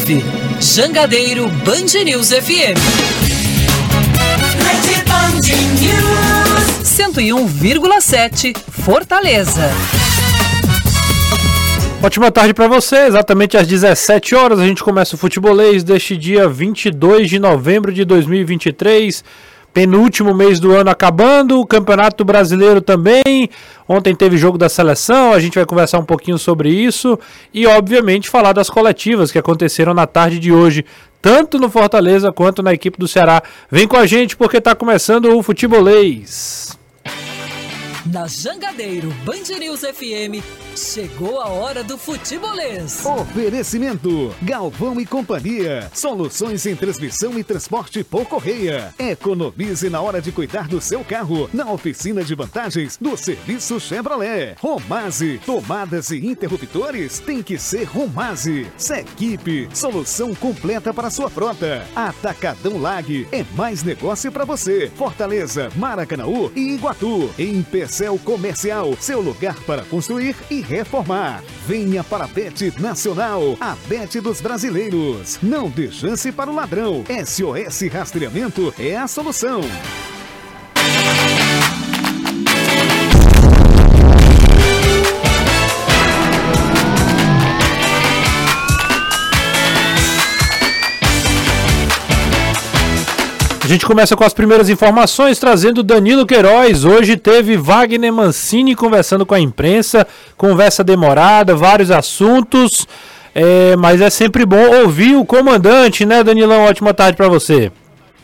ouve Jangadeiro Band News FM. Rede Band News 101,7 Fortaleza. Ótima tarde para você, exatamente às 17 horas a gente começa o futebolês deste dia 22 de novembro de 2023 penúltimo mês do ano acabando, o Campeonato Brasileiro também. Ontem teve jogo da seleção, a gente vai conversar um pouquinho sobre isso e, obviamente, falar das coletivas que aconteceram na tarde de hoje, tanto no Fortaleza quanto na equipe do Ceará. Vem com a gente porque está começando o futebolês. Na Jangadeiro Band News FM, chegou a hora do futebolês. Oferecimento: Galvão e Companhia. Soluções em transmissão e transporte por correia. Economize na hora de cuidar do seu carro na oficina de vantagens do serviço Chevrolet. Romase, tomadas e interruptores tem que ser Romase. Sequipe, solução completa para sua frota. Atacadão Lag é mais negócio para você. Fortaleza, Maracanaú e Iguatu. Em Céu Comercial, seu lugar para construir e reformar. Venha para a Bet Nacional, a Bet dos brasileiros. Não dê chance para o ladrão. SOS Rastreamento é a solução. Gente começa com as primeiras informações, trazendo Danilo Queiroz. Hoje teve Wagner Mancini conversando com a imprensa, conversa demorada, vários assuntos, é, mas é sempre bom ouvir o comandante, né, Danilão? Ótima tarde para você.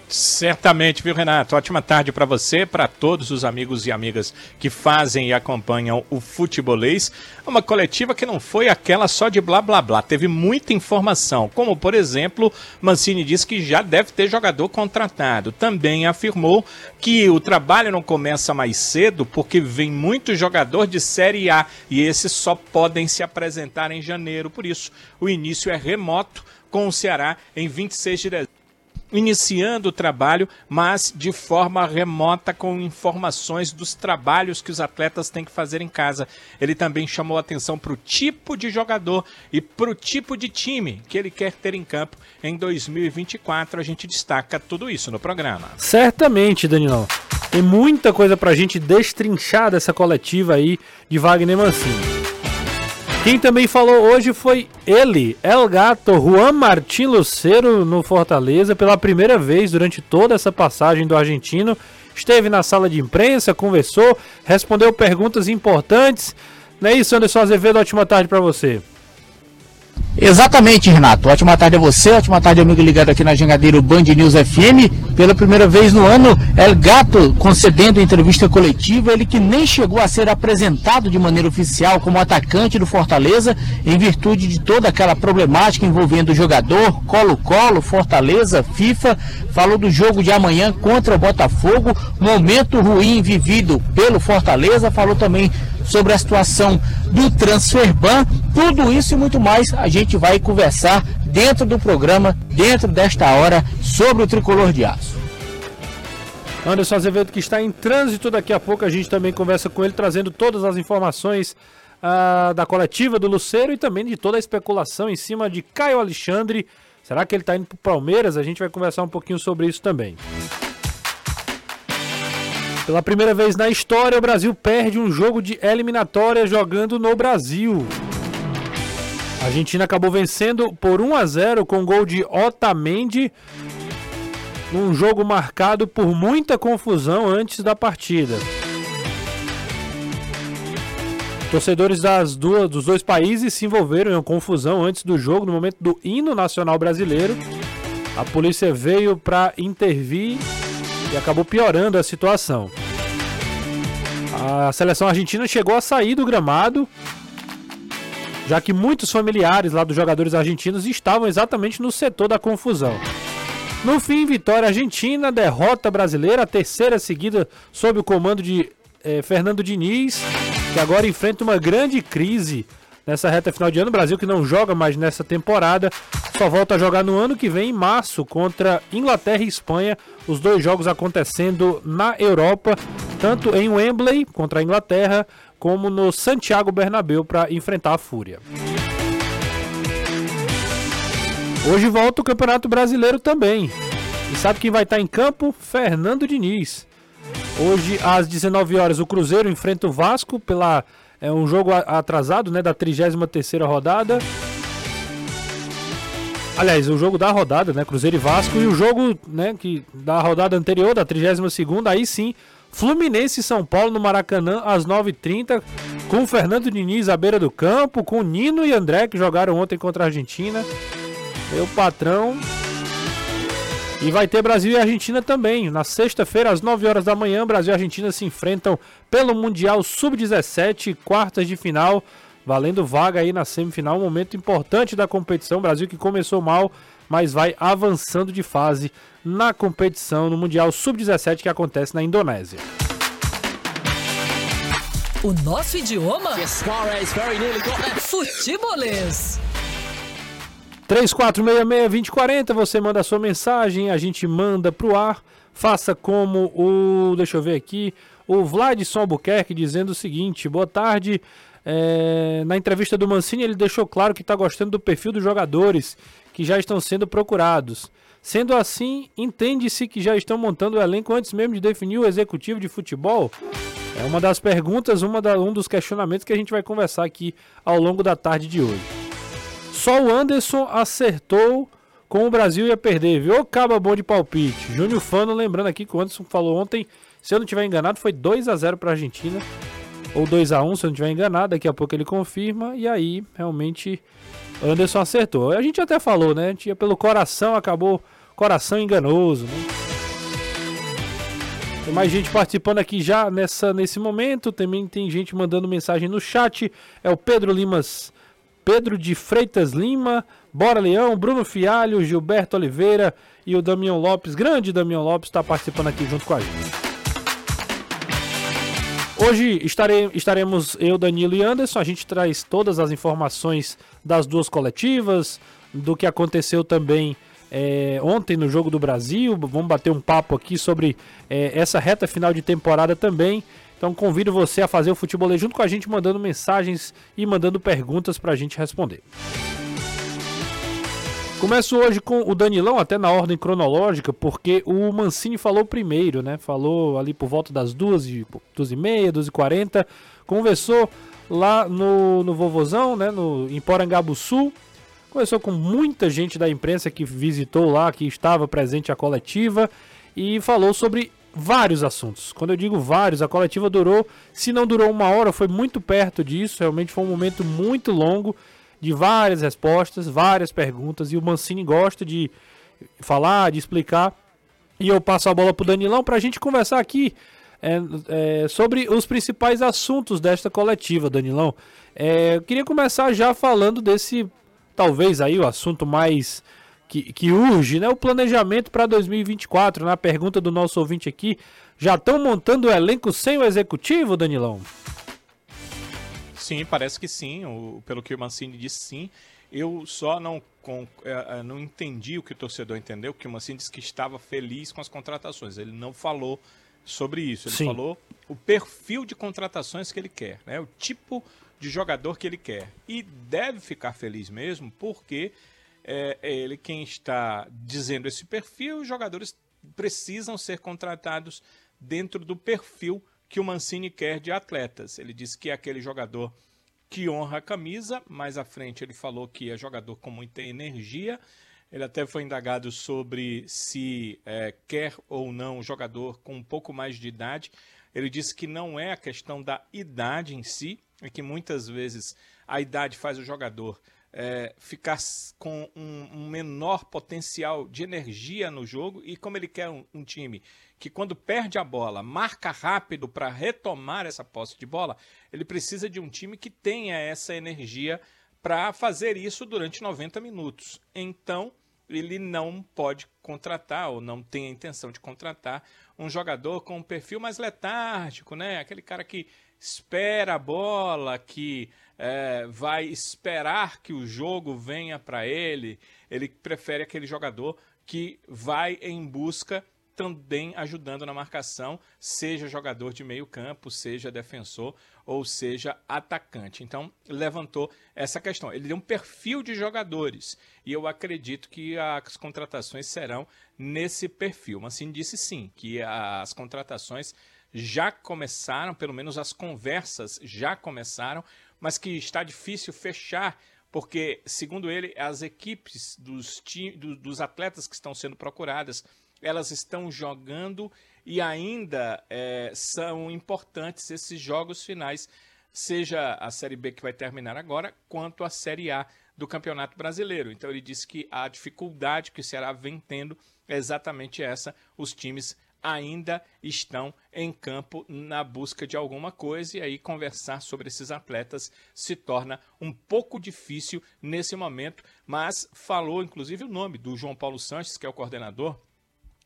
Certamente, viu, Renato? Ótima tarde para você, para todos os amigos e amigas que fazem e acompanham o futebolês. Uma coletiva que não foi aquela só de blá blá blá, teve muita informação, como por exemplo, Mancini disse que já deve ter jogador contratado. Também afirmou que o trabalho não começa mais cedo porque vem muito jogador de Série A e esses só podem se apresentar em janeiro. Por isso, o início é remoto com o Ceará em 26 de dezembro iniciando o trabalho, mas de forma remota com informações dos trabalhos que os atletas têm que fazer em casa. Ele também chamou atenção para o tipo de jogador e para o tipo de time que ele quer ter em campo em 2024. A gente destaca tudo isso no programa. Certamente, Danilão. Tem muita coisa para a gente destrinchar dessa coletiva aí de Wagner Mancini. Quem também falou hoje foi ele, El Gato, Juan Martín Lucero, no Fortaleza, pela primeira vez durante toda essa passagem do argentino. Esteve na sala de imprensa, conversou, respondeu perguntas importantes. Não é isso, Anderson Azevedo? Ótima tarde para você. Exatamente, Renato. Ótima tarde a você, ótima tarde, amigo ligado aqui na Jangadeiro Band News FM. Pela primeira vez no ano, El Gato concedendo entrevista coletiva, ele que nem chegou a ser apresentado de maneira oficial como atacante do Fortaleza, em virtude de toda aquela problemática envolvendo o jogador, Colo-Colo, Fortaleza, FIFA. Falou do jogo de amanhã contra o Botafogo, momento ruim vivido pelo Fortaleza. Falou também sobre a situação do Transferban. Tudo isso e muito mais a gente vai conversar dentro do programa, dentro desta hora, sobre o tricolor de aço. Anderson Azevedo que está em trânsito, daqui a pouco a gente também conversa com ele, trazendo todas as informações uh, da coletiva do Luceiro e também de toda a especulação em cima de Caio Alexandre. Será que ele está indo para o Palmeiras? A gente vai conversar um pouquinho sobre isso também. Pela primeira vez na história, o Brasil perde um jogo de eliminatória jogando no Brasil. A Argentina acabou vencendo por 1 a 0 com gol de Otamendi, num jogo marcado por muita confusão antes da partida. Torcedores das duas, dos dois países se envolveram em uma confusão antes do jogo, no momento do hino nacional brasileiro. A polícia veio para intervir e acabou piorando a situação. A seleção argentina chegou a sair do gramado, já que muitos familiares lá dos jogadores argentinos estavam exatamente no setor da confusão. No fim, vitória argentina, derrota brasileira, terceira seguida sob o comando de eh, Fernando Diniz, que agora enfrenta uma grande crise nessa reta final de ano. O Brasil que não joga mais nessa temporada, só volta a jogar no ano que vem, em março, contra Inglaterra e Espanha. Os dois jogos acontecendo na Europa, tanto em Wembley contra a Inglaterra, como no Santiago Bernabéu para enfrentar a Fúria. Hoje volta o Campeonato Brasileiro também. E sabe quem vai estar em campo? Fernando Diniz. Hoje, às 19 horas, o Cruzeiro enfrenta o Vasco pela é um jogo atrasado, né, da 33ª rodada. Aliás, o jogo da rodada, né, Cruzeiro e Vasco e o jogo, né, que da rodada anterior, da 32ª, aí sim, Fluminense e São Paulo no Maracanã às 9h30, com Fernando Diniz à beira do campo, com Nino e André que jogaram ontem contra a Argentina. Meu patrão e vai ter Brasil e Argentina também. Na sexta-feira, às 9 horas da manhã, Brasil e Argentina se enfrentam pelo Mundial Sub-17, quartas de final, valendo vaga aí na semifinal. Um momento importante da competição. Brasil que começou mal, mas vai avançando de fase na competição no Mundial Sub-17 que acontece na Indonésia. O nosso idioma? Futebolês. 3466-2040, você manda a sua mensagem, a gente manda pro ar. Faça como o. Deixa eu ver aqui. O Vladson Albuquerque dizendo o seguinte: boa tarde. É, na entrevista do Mancini, ele deixou claro que está gostando do perfil dos jogadores que já estão sendo procurados. Sendo assim, entende-se que já estão montando o elenco antes mesmo de definir o executivo de futebol? É uma das perguntas, uma da, um dos questionamentos que a gente vai conversar aqui ao longo da tarde de hoje. Só o Anderson acertou com o Brasil ia perder, viu? Caba bom de palpite. Júnior Fano, lembrando aqui que o Anderson falou ontem, se eu não tiver enganado, foi 2 a 0 para a Argentina. Ou 2 a 1 se eu não tiver enganado, daqui a pouco ele confirma. E aí, realmente, Anderson acertou. A gente até falou, né? A gente ia pelo coração, acabou coração enganoso, né? Tem mais gente participando aqui já nessa, nesse momento. Também tem gente mandando mensagem no chat. É o Pedro Limas Pedro de Freitas Lima, Bora Leão, Bruno Fialho, Gilberto Oliveira e o Damião Lopes, grande Damião Lopes, está participando aqui junto com a gente. Hoje estarei, estaremos eu, Danilo e Anderson. A gente traz todas as informações das duas coletivas, do que aconteceu também é, ontem no Jogo do Brasil. Vamos bater um papo aqui sobre é, essa reta final de temporada também. Então convido você a fazer o futebolê junto com a gente, mandando mensagens e mandando perguntas para a gente responder. Começo hoje com o Danilão, até na ordem cronológica, porque o Mancini falou primeiro, né? Falou ali por volta das duas e, duas e meia, duas e quarenta. Conversou lá no, no Vovozão, né? No, em Porangabuçu. Conversou com muita gente da imprensa que visitou lá, que estava presente a coletiva. E falou sobre vários assuntos. Quando eu digo vários, a coletiva durou, se não durou uma hora, foi muito perto disso. Realmente foi um momento muito longo de várias respostas, várias perguntas. E o Mancini gosta de falar, de explicar. E eu passo a bola para o Danilão para a gente conversar aqui é, é, sobre os principais assuntos desta coletiva, Danilão. É, eu queria começar já falando desse, talvez aí o assunto mais que, que urge, né? O planejamento para 2024. Na pergunta do nosso ouvinte aqui, já estão montando o elenco sem o executivo, Danilão? Sim, parece que sim. O, pelo que o Mancini disse, sim. Eu só não, com, é, é, não entendi o que o torcedor entendeu, que o Mancini disse que estava feliz com as contratações. Ele não falou sobre isso. Ele sim. falou o perfil de contratações que ele quer, né? o tipo de jogador que ele quer. E deve ficar feliz mesmo, porque é, é ele quem está dizendo esse perfil. Os jogadores precisam ser contratados dentro do perfil que o Mancini quer de atletas. Ele disse que é aquele jogador que honra a camisa. Mais à frente ele falou que é jogador com muita energia. Ele até foi indagado sobre se é, quer ou não jogador com um pouco mais de idade. Ele disse que não é a questão da idade em si, é que muitas vezes a idade faz o jogador é, ficar com um, um, menor potencial de energia no jogo e como ele quer um, um time que quando perde a bola marca rápido para retomar essa posse de bola, ele precisa de um time que tenha essa energia para fazer isso durante 90 minutos. Então, ele não pode contratar ou não tem a intenção de contratar um jogador com um perfil mais letárgico, né? Aquele cara que espera a bola, que é, vai esperar que o jogo venha para ele. Ele prefere aquele jogador que vai em busca também ajudando na marcação, seja jogador de meio campo, seja defensor ou seja atacante. Então, levantou essa questão. Ele deu um perfil de jogadores e eu acredito que as contratações serão nesse perfil. Mas sim disse sim, que as contratações já começaram, pelo menos as conversas já começaram, mas que está difícil fechar porque, segundo ele, as equipes dos, dos atletas que estão sendo procuradas elas estão jogando e ainda é, são importantes esses jogos finais, seja a Série B que vai terminar agora, quanto a Série A do Campeonato Brasileiro. Então ele disse que a dificuldade que o Ceará vem tendo é exatamente essa: os times ainda estão em campo na busca de alguma coisa e aí conversar sobre esses atletas se torna um pouco difícil nesse momento, mas falou inclusive o nome do João Paulo Sanches, que é o coordenador,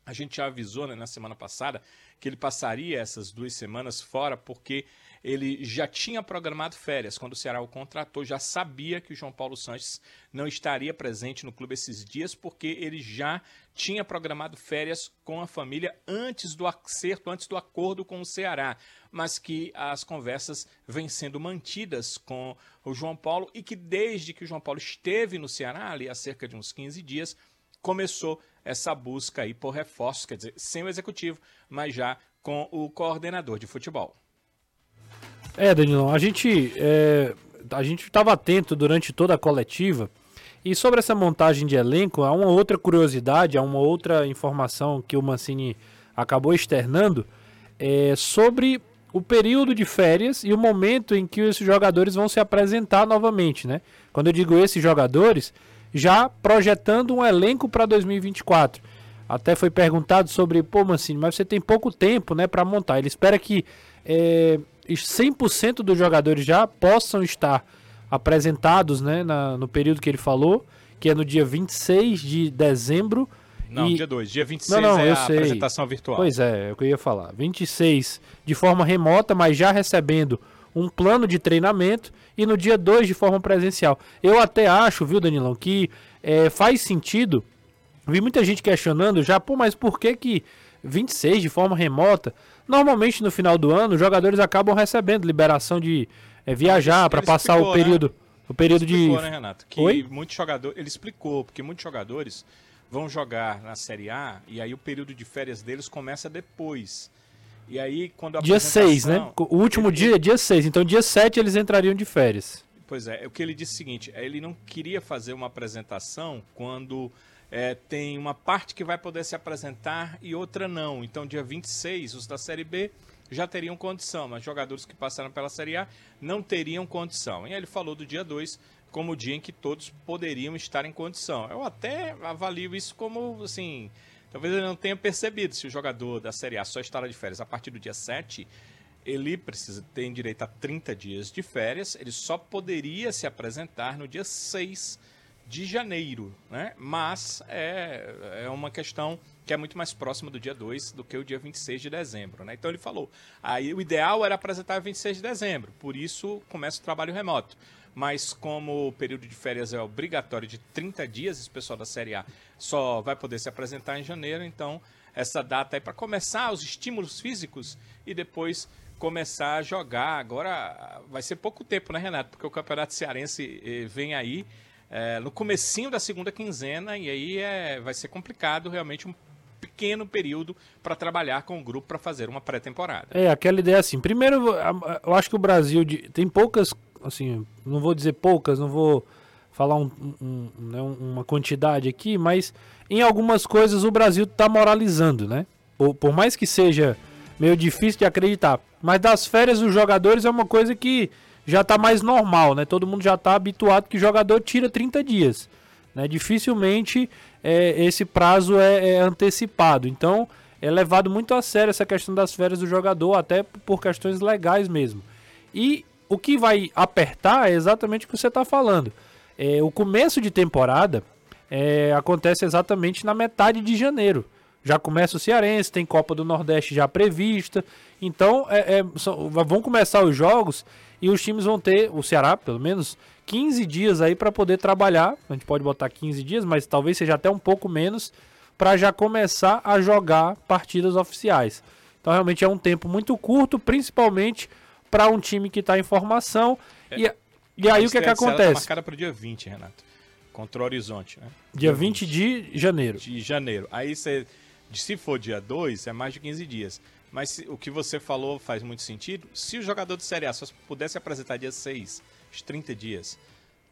a gente já avisou né, na semana passada que ele passaria essas duas semanas fora porque ele já tinha programado férias. Quando o Ceará o contratou, já sabia que o João Paulo Sanches não estaria presente no clube esses dias porque ele já tinha programado férias com a família antes do acerto, antes do acordo com o Ceará. Mas que as conversas vêm sendo mantidas com o João Paulo e que desde que o João Paulo esteve no Ceará, ali há cerca de uns 15 dias, começou essa busca aí por reforços, quer dizer, sem o executivo, mas já com o coordenador de futebol. É, Danilão, a gente é, a gente estava atento durante toda a coletiva e sobre essa montagem de elenco, há uma outra curiosidade, há uma outra informação que o Mancini acabou externando é, sobre o período de férias e o momento em que esses jogadores vão se apresentar novamente, né? Quando eu digo esses jogadores, já projetando um elenco para 2024. Até foi perguntado sobre, pô, Mancini, mas você tem pouco tempo né, para montar. Ele espera que é, 100% dos jogadores já possam estar apresentados né, na, no período que ele falou, que é no dia 26 de dezembro. Não, e... dia 2. Dia 26 não, não, é a sei. apresentação virtual. Pois é, é o que eu ia falar. 26 de forma remota, mas já recebendo um plano de treinamento e no dia 2 de forma presencial. Eu até acho, viu, Danilão, que é, faz sentido. Vi muita gente questionando já, pô, mas por que que 26 de forma remota? Normalmente no final do ano os jogadores acabam recebendo liberação de é, viajar para passar explicou, o né? período, né? o período ele explicou, de. Né, Renato? Que Oi? muitos jogadores, ele explicou porque muitos jogadores vão jogar na Série A e aí o período de férias deles começa depois. E aí, quando a Dia 6, né? O último ele... dia é dia 6. Então, dia 7 eles entrariam de férias. Pois é, o que ele disse é o seguinte: ele não queria fazer uma apresentação quando é, tem uma parte que vai poder se apresentar e outra não. Então, dia 26, os da Série B já teriam condição, mas jogadores que passaram pela Série A não teriam condição. E ele falou do dia 2 como o dia em que todos poderiam estar em condição. Eu até avalio isso como, assim, Talvez ele não tenha percebido se o jogador da Série A só estará de férias a partir do dia 7, ele precisa ter direito a 30 dias de férias, ele só poderia se apresentar no dia 6 de janeiro, né? Mas é, é uma questão que é muito mais próxima do dia 2 do que o dia 26 de dezembro, né? Então ele falou, aí o ideal era apresentar 26 de dezembro, por isso começa o trabalho remoto mas como o período de férias é obrigatório de 30 dias, esse pessoal da Série A só vai poder se apresentar em janeiro, então essa data é para começar os estímulos físicos e depois começar a jogar. Agora vai ser pouco tempo, né, Renato? Porque o Campeonato Cearense eh, vem aí é, no comecinho da segunda quinzena e aí é, vai ser complicado realmente um pequeno período para trabalhar com o grupo para fazer uma pré-temporada. É, aquela ideia assim. Primeiro, eu acho que o Brasil tem poucas assim, não vou dizer poucas, não vou falar um, um, né, uma quantidade aqui, mas em algumas coisas o Brasil está moralizando, né? Por, por, mais que seja meio difícil de acreditar, mas das férias dos jogadores é uma coisa que já está mais normal, né? Todo mundo já está habituado que o jogador tira 30 dias, né? Dificilmente é, esse prazo é, é antecipado, então é levado muito a sério essa questão das férias do jogador, até por questões legais mesmo. E o que vai apertar é exatamente o que você está falando. É, o começo de temporada é, acontece exatamente na metade de janeiro. Já começa o Cearense, tem Copa do Nordeste já prevista. Então é, é, são, vão começar os jogos e os times vão ter, o Ceará pelo menos, 15 dias aí para poder trabalhar. A gente pode botar 15 dias, mas talvez seja até um pouco menos para já começar a jogar partidas oficiais. Então realmente é um tempo muito curto, principalmente para um time que está em formação. É. E, e aí o que, é que acontece? Tá marcada para o dia 20, Renato. Contra o Horizonte, né? Dia 20 de janeiro. De janeiro. Aí você, se for dia 2, é mais de 15 dias. Mas se, o que você falou faz muito sentido. Se o jogador de Série A só pudesse apresentar dia 6, os 30 dias,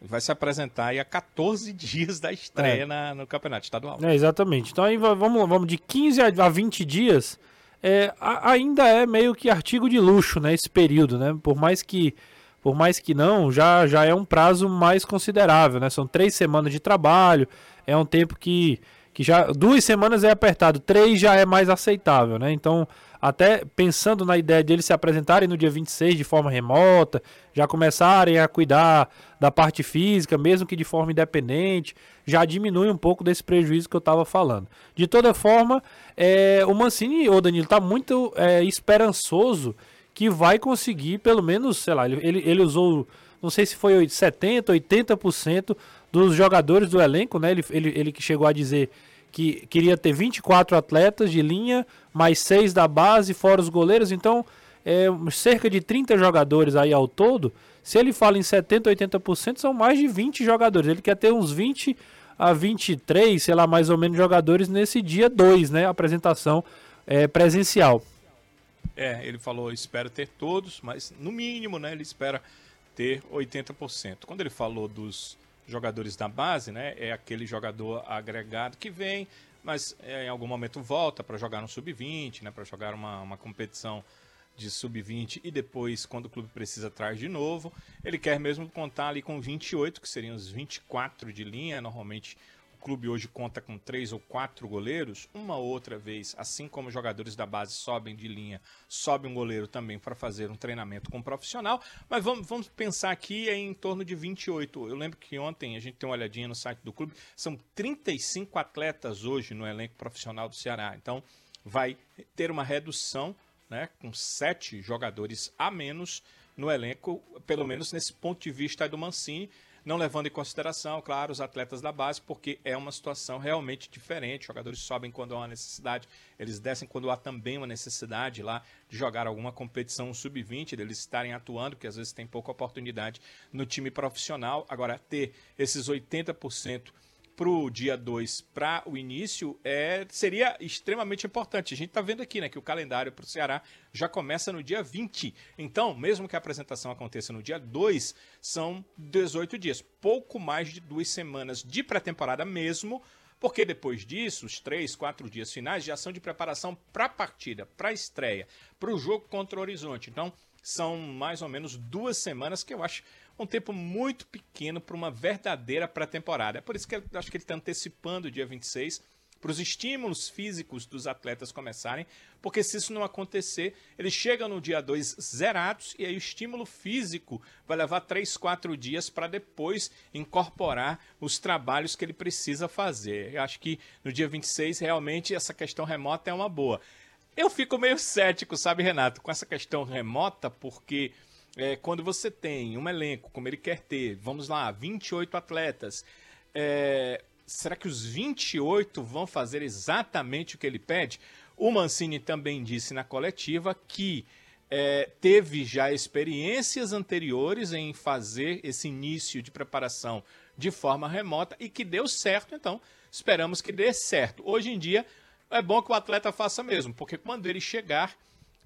vai se apresentar aí a 14 dias da estreia é. na, no campeonato estadual. É, exatamente. Então aí vamos, vamos de 15 a 20 dias. É, ainda é meio que artigo de luxo, né? Esse período, né? Por mais que por mais que não, já, já é um prazo mais considerável, né? São três semanas de trabalho, é um tempo que, que já. Duas semanas é apertado, três já é mais aceitável, né? Então, até pensando na ideia de eles se apresentarem no dia 26 de forma remota, já começarem a cuidar da parte física, mesmo que de forma independente, já diminui um pouco desse prejuízo que eu estava falando. De toda forma, é, o Mancini, o Danilo, está muito é, esperançoso que vai conseguir, pelo menos, sei lá, ele, ele, usou, não sei se foi 70%, 80% dos jogadores do elenco, né? Ele, ele, ele que chegou a dizer que queria ter 24 atletas de linha, mais 6 da base, fora os goleiros, então é, cerca de 30 jogadores aí ao todo. Se ele fala em 70, 80%, são mais de 20 jogadores. Ele quer ter uns 20 a 23, sei lá, mais ou menos jogadores nesse dia 2, né? Apresentação é, presencial. É, ele falou, espero ter todos, mas no mínimo, né, ele espera ter 80%. Quando ele falou dos jogadores da base, né, é aquele jogador agregado que vem, mas é, em algum momento volta para jogar no sub-20, né, para jogar uma, uma competição de sub-20 e depois, quando o clube precisa, traz de novo. Ele quer mesmo contar ali com 28, que seriam os 24 de linha, normalmente clube hoje conta com três ou quatro goleiros, uma outra vez, assim como jogadores da base sobem de linha, sobe um goleiro também para fazer um treinamento com um profissional. Mas vamos, vamos pensar aqui em torno de 28. Eu lembro que ontem a gente tem uma olhadinha no site do clube, são 35 atletas hoje no elenco profissional do Ceará. Então vai ter uma redução, né, com sete jogadores a menos no elenco, pelo menos nesse ponto de vista do Mancini não levando em consideração, claro, os atletas da base, porque é uma situação realmente diferente. Os jogadores sobem quando há uma necessidade, eles descem quando há também uma necessidade lá de jogar alguma competição sub-20, deles estarem atuando, porque às vezes tem pouca oportunidade no time profissional. Agora, ter esses 80% para o dia 2 para o início é, seria extremamente importante. A gente está vendo aqui né, que o calendário para o Ceará já começa no dia 20. Então, mesmo que a apresentação aconteça no dia 2, são 18 dias. Pouco mais de duas semanas de pré-temporada mesmo. Porque depois disso, os três, quatro dias finais já são de preparação para a partida, para a estreia, para o jogo contra o Horizonte. Então, são mais ou menos duas semanas que eu acho um tempo muito pequeno para uma verdadeira pré-temporada. É por isso que eu acho que ele está antecipando o dia 26 para os estímulos físicos dos atletas começarem, porque se isso não acontecer, eles chegam no dia 2 zerados e aí o estímulo físico vai levar 3, 4 dias para depois incorporar os trabalhos que ele precisa fazer. Eu acho que no dia 26 realmente essa questão remota é uma boa. Eu fico meio cético, sabe, Renato, com essa questão remota, porque é, quando você tem um elenco como ele quer ter, vamos lá, 28 atletas, é, será que os 28 vão fazer exatamente o que ele pede? O Mancini também disse na coletiva que é, teve já experiências anteriores em fazer esse início de preparação de forma remota e que deu certo, então esperamos que dê certo. Hoje em dia é bom que o atleta faça mesmo, porque quando ele chegar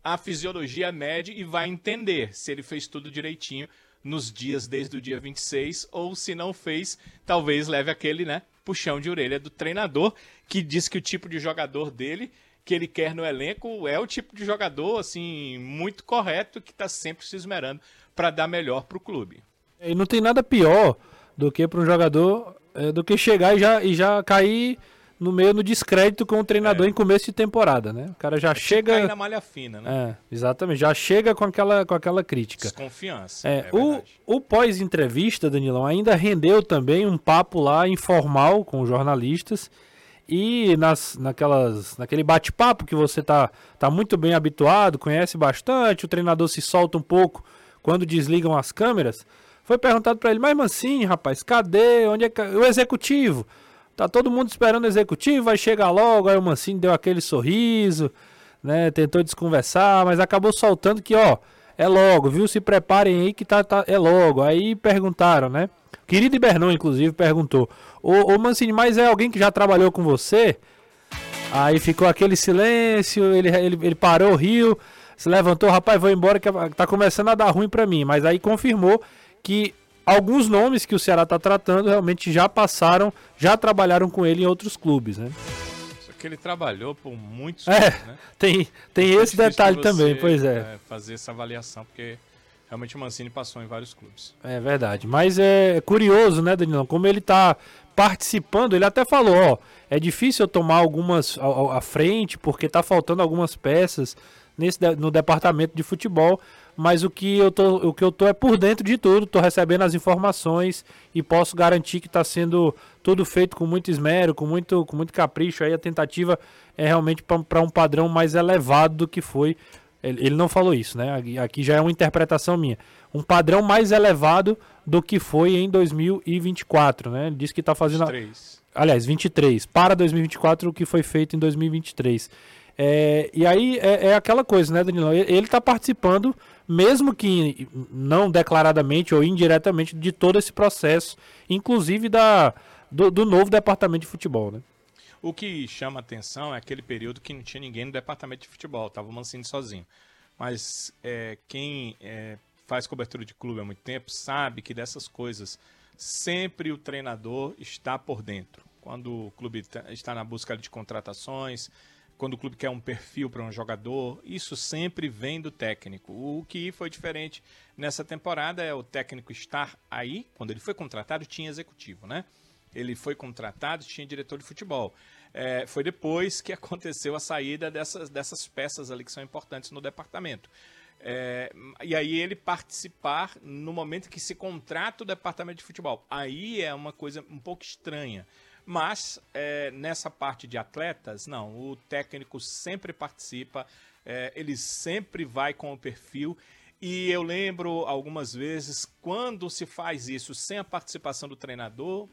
a fisiologia mede e vai entender se ele fez tudo direitinho nos dias desde o dia 26 ou se não fez, talvez leve aquele, né, puxão de orelha do treinador que diz que o tipo de jogador dele que ele quer no elenco é o tipo de jogador assim muito correto que está sempre se esmerando para dar melhor para o clube. E não tem nada pior do que para um jogador é, do que chegar e já, e já cair no meio no descrédito com o treinador é. em começo de temporada, né? O cara já é chega. Cair na malha fina, né? É, exatamente. Já chega com aquela, com aquela crítica. Desconfiança. É, é o, o pós-entrevista, Danilão, ainda rendeu também um papo lá informal com os jornalistas. E nas, naquelas, naquele bate-papo que você tá, tá muito bem habituado, conhece bastante, o treinador se solta um pouco quando desligam as câmeras. Foi perguntado para ele, mas Mancini, rapaz, cadê? Onde é que... o executivo? Tá todo mundo esperando o executivo, vai chegar logo. Aí o Mancini deu aquele sorriso, né? Tentou desconversar, mas acabou soltando que, ó, é logo, viu? Se preparem aí que tá, tá é logo. Aí perguntaram, né? Querido Ibernon, inclusive, perguntou: Ô, ô Mancini, mas é alguém que já trabalhou com você? Aí ficou aquele silêncio, ele, ele, ele parou, riu, se levantou, rapaz, vou embora que tá começando a dar ruim para mim. Mas aí confirmou que alguns nomes que o Ceará tá tratando realmente já passaram, já trabalharam com ele em outros clubes, né? Só que ele trabalhou por muitos é, clubes, né? Tem, tem esse detalhe também, pois é. é. Fazer essa avaliação, porque realmente o Mancini passou em vários clubes. É verdade. Mas é curioso, né, Danilão? Como ele tá participando, ele até falou, ó, é difícil eu tomar algumas à frente, porque tá faltando algumas peças nesse, no departamento de futebol, mas o que eu tô, o que eu tô é por dentro de tudo, tô recebendo as informações e posso garantir que está sendo tudo feito com muito esmero, com muito, com muito capricho. Aí a tentativa é realmente para um padrão mais elevado do que foi ele, não falou isso, né? Aqui já é uma interpretação minha. Um padrão mais elevado do que foi em 2024, né? Ele disse que está fazendo. 23. Aliás, 23. Para 2024, o que foi feito em 2023. É, e aí é, é, aquela coisa, né, Danilo? Ele está participando, mesmo que não declaradamente ou indiretamente, de todo esse processo, inclusive da, do, do novo departamento de futebol, né? O que chama atenção é aquele período que não tinha ninguém no departamento de futebol, estava o Mancini sozinho. Mas é, quem é, faz cobertura de clube há muito tempo sabe que dessas coisas sempre o treinador está por dentro. Quando o clube tá, está na busca de contratações, quando o clube quer um perfil para um jogador, isso sempre vem do técnico. O que foi diferente nessa temporada é o técnico estar aí, quando ele foi contratado, tinha executivo, né? Ele foi contratado, tinha diretor de futebol. É, foi depois que aconteceu a saída dessas, dessas peças ali que são importantes no departamento. É, e aí ele participar no momento que se contrata o departamento de futebol. Aí é uma coisa um pouco estranha. Mas é, nessa parte de atletas, não, o técnico sempre participa, é, ele sempre vai com o perfil. E eu lembro algumas vezes, quando se faz isso sem a participação do treinador,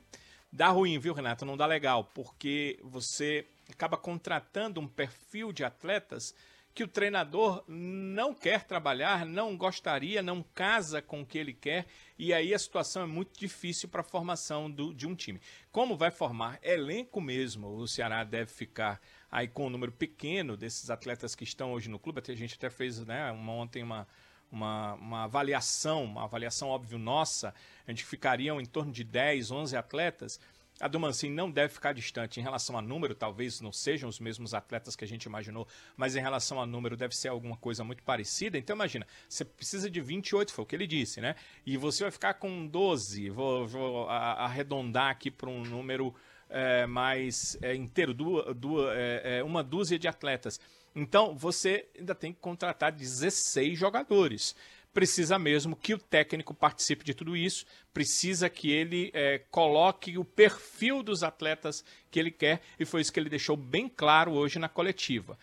Dá ruim, viu, Renato? Não dá legal, porque você acaba contratando um perfil de atletas que o treinador não quer trabalhar, não gostaria, não casa com o que ele quer, e aí a situação é muito difícil para a formação do, de um time. Como vai formar elenco mesmo, o Ceará deve ficar aí com um número pequeno desses atletas que estão hoje no clube. A gente até fez né, uma, ontem uma, uma, uma avaliação, uma avaliação óbvio nossa, a gente ficariam em torno de 10, 11 atletas. A do Mancini não deve ficar distante em relação a número, talvez não sejam os mesmos atletas que a gente imaginou, mas em relação a número deve ser alguma coisa muito parecida. Então imagina, você precisa de 28, foi o que ele disse, né? E você vai ficar com 12, vou, vou arredondar aqui para um número é, mais é, inteiro, duas, duas, é, uma dúzia de atletas. Então você ainda tem que contratar 16 jogadores. Precisa mesmo que o técnico participe de tudo isso, precisa que ele é, coloque o perfil dos atletas que ele quer, e foi isso que ele deixou bem claro hoje na coletiva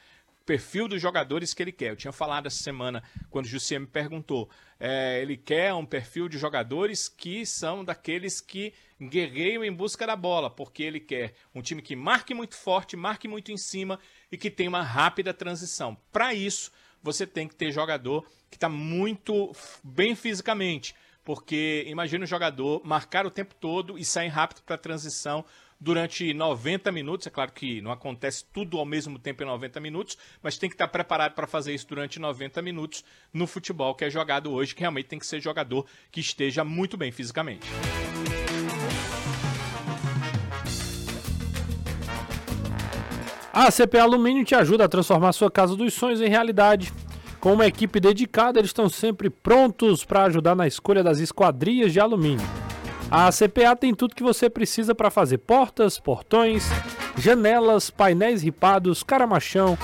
perfil dos jogadores que ele quer. Eu tinha falado essa semana, quando o Jussier me perguntou, é, ele quer um perfil de jogadores que são daqueles que guerreiam em busca da bola, porque ele quer um time que marque muito forte, marque muito em cima e que tenha uma rápida transição. Para isso, você tem que ter jogador que está muito bem fisicamente, porque imagina o jogador marcar o tempo todo e sair rápido para a transição durante 90 minutos. É claro que não acontece tudo ao mesmo tempo em 90 minutos, mas tem que estar preparado para fazer isso durante 90 minutos no futebol que é jogado hoje, que realmente tem que ser jogador que esteja muito bem fisicamente. A CPA Alumínio te ajuda a transformar sua casa dos sonhos em realidade. Com uma equipe dedicada, eles estão sempre prontos para ajudar na escolha das esquadrias de alumínio. A CPA tem tudo que você precisa para fazer portas, portões, janelas, painéis ripados, caramachão,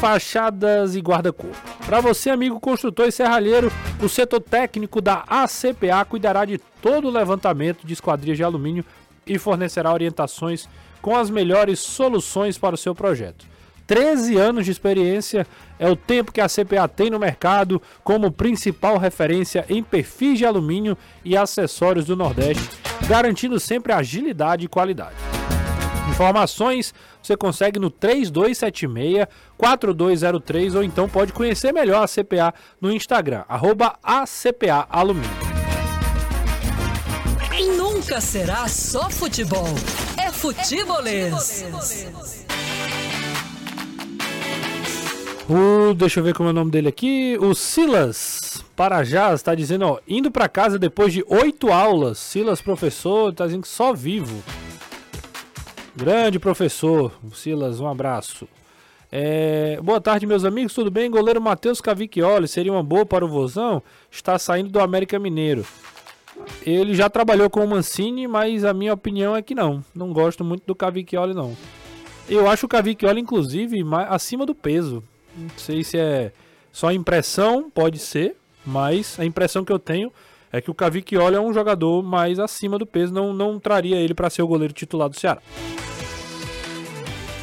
fachadas e guarda-corpo. Para você, amigo construtor e serralheiro, o setor técnico da ACPA cuidará de todo o levantamento de esquadrias de alumínio e fornecerá orientações com as melhores soluções para o seu projeto. 13 anos de experiência é o tempo que a CPA tem no mercado como principal referência em perfis de alumínio e acessórios do Nordeste, garantindo sempre agilidade e qualidade. Informações você consegue no 3276-4203 ou então pode conhecer melhor a CPA no Instagram, arroba ACPA Alumínio. Nunca será só futebol, é futebolês. O, deixa eu ver como é o nome dele aqui. O Silas Parajás está dizendo, ó, indo para casa depois de oito aulas. Silas, professor, tá dizendo que só vivo. Grande professor, Silas, um abraço. É, boa tarde, meus amigos, tudo bem? Goleiro Matheus Cavicchioli seria uma boa para o Vozão? Está saindo do América Mineiro. Ele já trabalhou com o Mancini, mas a minha opinião é que não. Não gosto muito do Cavicchioli, não. Eu acho o Cavicchioli, inclusive, acima do peso. Não sei se é só impressão, pode ser, mas a impressão que eu tenho é que o Cavicchioli é um jogador mais acima do peso, não, não traria ele para ser o goleiro titular do Ceará.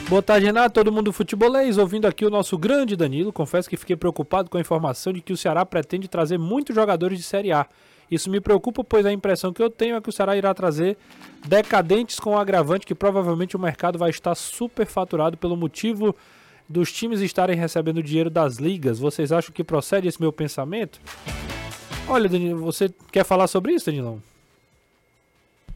Boa tarde, Renato, todo mundo futebolês, ouvindo aqui o nosso grande Danilo. Confesso que fiquei preocupado com a informação de que o Ceará pretende trazer muitos jogadores de Série A. Isso me preocupa, pois a impressão que eu tenho é que o Ceará irá trazer decadentes com o agravante que provavelmente o mercado vai estar superfaturado pelo motivo dos times estarem recebendo dinheiro das ligas. Vocês acham que procede esse meu pensamento? Olha, Danilo, você quer falar sobre isso, Danilão?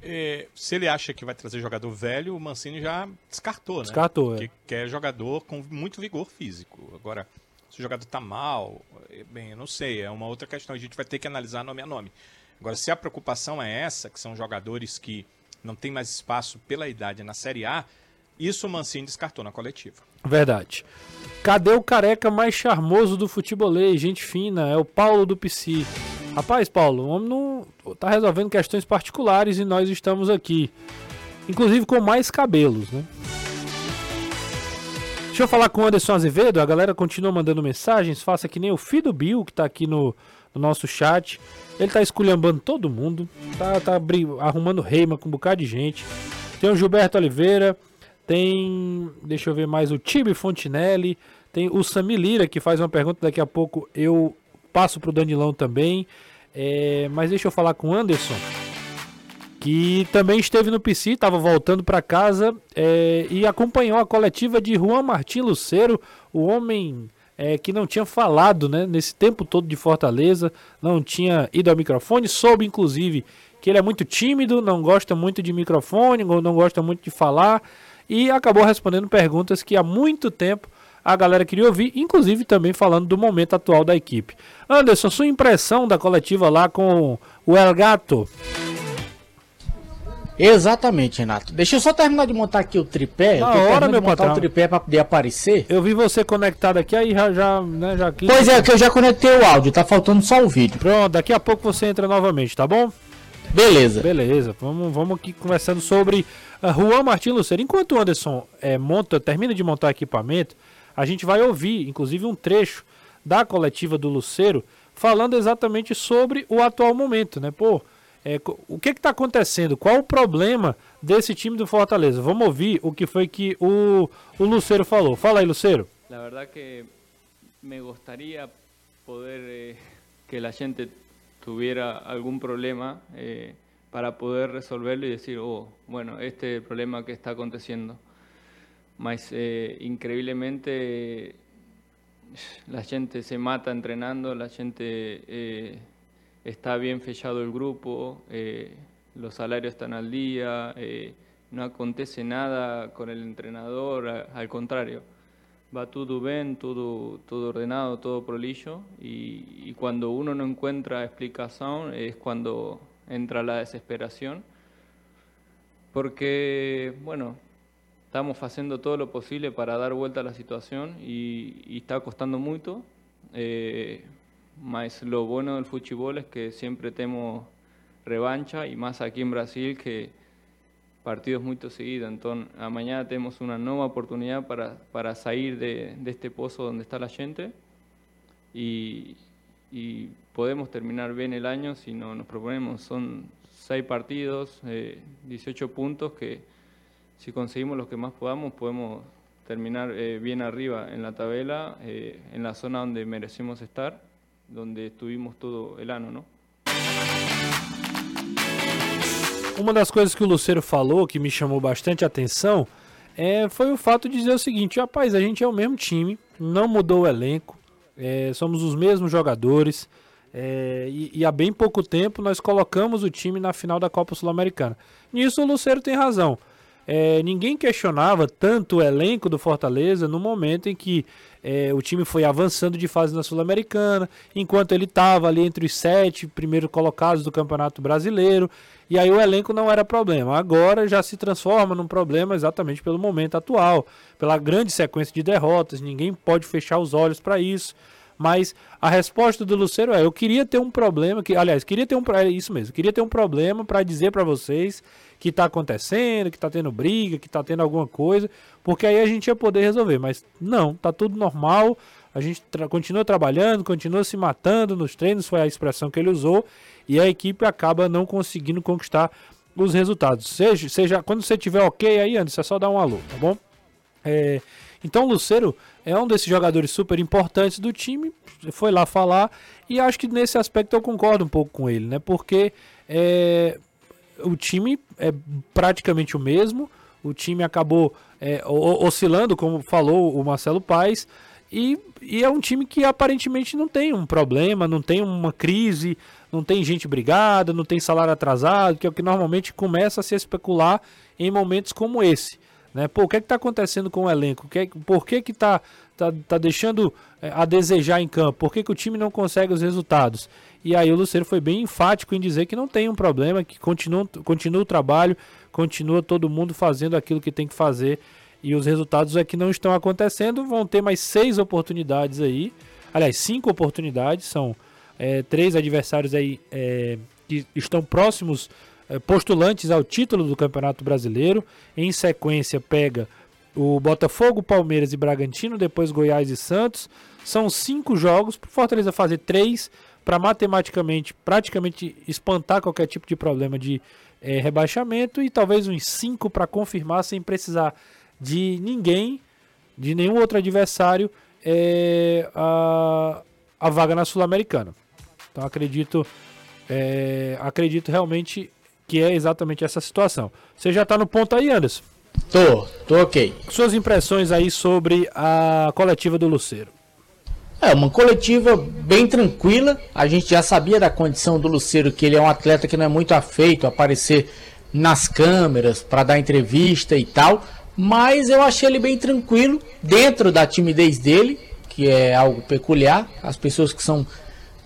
É, se ele acha que vai trazer jogador velho, o Mancini já descartou, né? Descartou, é. Que quer jogador com muito vigor físico. Agora, se o jogador tá mal, é, bem, eu não sei, é uma outra questão. A gente vai ter que analisar nome a nome. Agora, se a preocupação é essa, que são jogadores que não tem mais espaço pela idade na Série A, isso o Mancini descartou na coletiva. Verdade. Cadê o careca mais charmoso do futebolês? Gente fina, é o Paulo do PC. Rapaz, Paulo, o homem não tá resolvendo questões particulares e nós estamos aqui. Inclusive com mais cabelos, né? Deixa eu falar com o Anderson Azevedo, a galera continua mandando mensagens, faça que nem o filho do Bill, que tá aqui no, no nosso chat. Ele tá esculhambando todo mundo, tá, tá arrumando reima com um bocado de gente. Tem o Gilberto Oliveira, tem, deixa eu ver mais, o Tibi Fontinelli, tem o Sami Lira, que faz uma pergunta, daqui a pouco eu passo pro Danilão também. É, mas deixa eu falar com o Anderson, que também esteve no PC, estava voltando para casa é, e acompanhou a coletiva de Juan Martin Lucero, o homem é, que não tinha falado né, nesse tempo todo de Fortaleza, não tinha ido ao microfone, soube inclusive que ele é muito tímido, não gosta muito de microfone, não gosta muito de falar e acabou respondendo perguntas que há muito tempo a galera queria ouvir, inclusive também falando do momento atual da equipe. Anderson, sua impressão da coletiva lá com o El Gato? Exatamente, Renato. Deixa eu só terminar de montar aqui o tripé. Na hora, meu montar patrão. o tripé para poder aparecer. Eu vi você conectado aqui, aí já, já, né, já aqui. Pois é, que eu já conectei o áudio, tá faltando só o vídeo. Pronto, daqui a pouco você entra novamente, tá bom? Beleza. Beleza, vamos, vamos aqui conversando sobre uh, Juan Martin Lucero. Enquanto o Anderson é, monta, termina de montar equipamento, a gente vai ouvir, inclusive, um trecho da coletiva do Luceiro falando exatamente sobre o atual momento, né? Pô, é, o que está acontecendo? Qual o problema desse time do Fortaleza? Vamos ouvir o que foi que o, o Luceiro falou. Fala aí, Luceiro. La verdad que me gustaría poder eh, que la gente tuviera algún problema eh, para poder resolverlo y decir, oh, bueno, este problema que está aconteciendo. mas eh, increíblemente la gente se mata entrenando, la gente eh, está bien fechado el grupo, eh, los salarios están al día, no acontece nada con el entrenador, al contrario, va todo bien, todo, todo ordenado, todo prolijo y, y cuando uno no encuentra explicación es cuando entra la desesperación, porque, bueno, estamos haciendo todo lo posible para dar vuelta a la situación y, está costando mucho. Eh, mas lo bueno del fútbol es que siempre tenemos revancha y más aquí en Brasil que partidos muy seguidos. Entonces, mañana tenemos una nueva oportunidad para, para salir de, este pozo donde está la gente y, podemos terminar bien el año si no nos proponemos. Son seis partidos, 18 eh, puntos que si conseguimos los que más podamos, podemos terminar eh, bien arriba en la tabela, eh, en la zona donde merecemos estar, donde estuvimos todo el ano, ¿no? Uma das coisas que o Luceiro falou que me chamou bastante atenção é, foi o fato de dizer o seguinte: rapaz, a gente é o mesmo time, não mudou o elenco, é, somos os mesmos jogadores. É, e, e, há bem pouco tempo nós colocamos o time na final da Copa Sul-Americana. Nisso o Luceiro tem razão. É, ninguém questionava tanto o elenco do Fortaleza no momento em que é, o time foi avançando de fase na Sul-Americana, enquanto ele estava ali entre os sete primeiros colocados do Campeonato Brasileiro, e aí o elenco não era problema. Agora já se transforma num problema exatamente pelo momento atual, pela grande sequência de derrotas, ninguém pode fechar os olhos para isso. Mas a resposta do Luceiro é: eu queria ter um problema, que, aliás, queria ter um é isso mesmo, queria ter um problema para dizer para vocês que está acontecendo, que está tendo briga, que está tendo alguma coisa, porque aí a gente ia poder resolver. Mas não, tá tudo normal. A gente tra continua trabalhando, continua se matando nos treinos, foi a expressão que ele usou, e a equipe acaba não conseguindo conquistar os resultados. Seja, seja quando você tiver ok aí, Anderson, é só dar um alô, tá bom? É, então o Luceiro é um desses jogadores super importantes do time, foi lá falar e acho que nesse aspecto eu concordo um pouco com ele, né? Porque é, o time é praticamente o mesmo, o time acabou é, oscilando, como falou o Marcelo Paes, e, e, é um time que aparentemente não tem um problema, não tem uma crise, não tem gente brigada, não tem salário atrasado, que é o que normalmente começa a se especular em momentos como esse. Né? Pô, o que é está acontecendo com o elenco? Que é, por que está tá, tá deixando é, a desejar em campo? Por que, que o time não consegue os resultados? E aí o Luceiro foi bem enfático em dizer que não tem um problema, que continua, continua o trabalho, continua todo mundo fazendo aquilo que tem que fazer. E os resultados é que não estão acontecendo. Vão ter mais seis oportunidades aí. Aliás, cinco oportunidades. São é, três adversários aí é, que estão próximos é, postulantes ao título do Campeonato Brasileiro. Em sequência, pega o Botafogo, Palmeiras e Bragantino, depois Goiás e Santos. São cinco jogos para Fortaleza fazer três para matematicamente praticamente espantar qualquer tipo de problema de é, rebaixamento e talvez uns cinco para confirmar sem precisar de ninguém, de nenhum outro adversário, é, a, a vaga na Sul-Americana. Então acredito, é, acredito realmente que é exatamente essa situação. Você já está no ponto aí, Anderson? Tô, tô ok. Suas impressões aí sobre a coletiva do Luceiro. É, uma coletiva bem tranquila. A gente já sabia da condição do Luceiro, que ele é um atleta que não é muito afeito a aparecer nas câmeras para dar entrevista e tal. Mas eu achei ele bem tranquilo, dentro da timidez dele, que é algo peculiar. As pessoas que são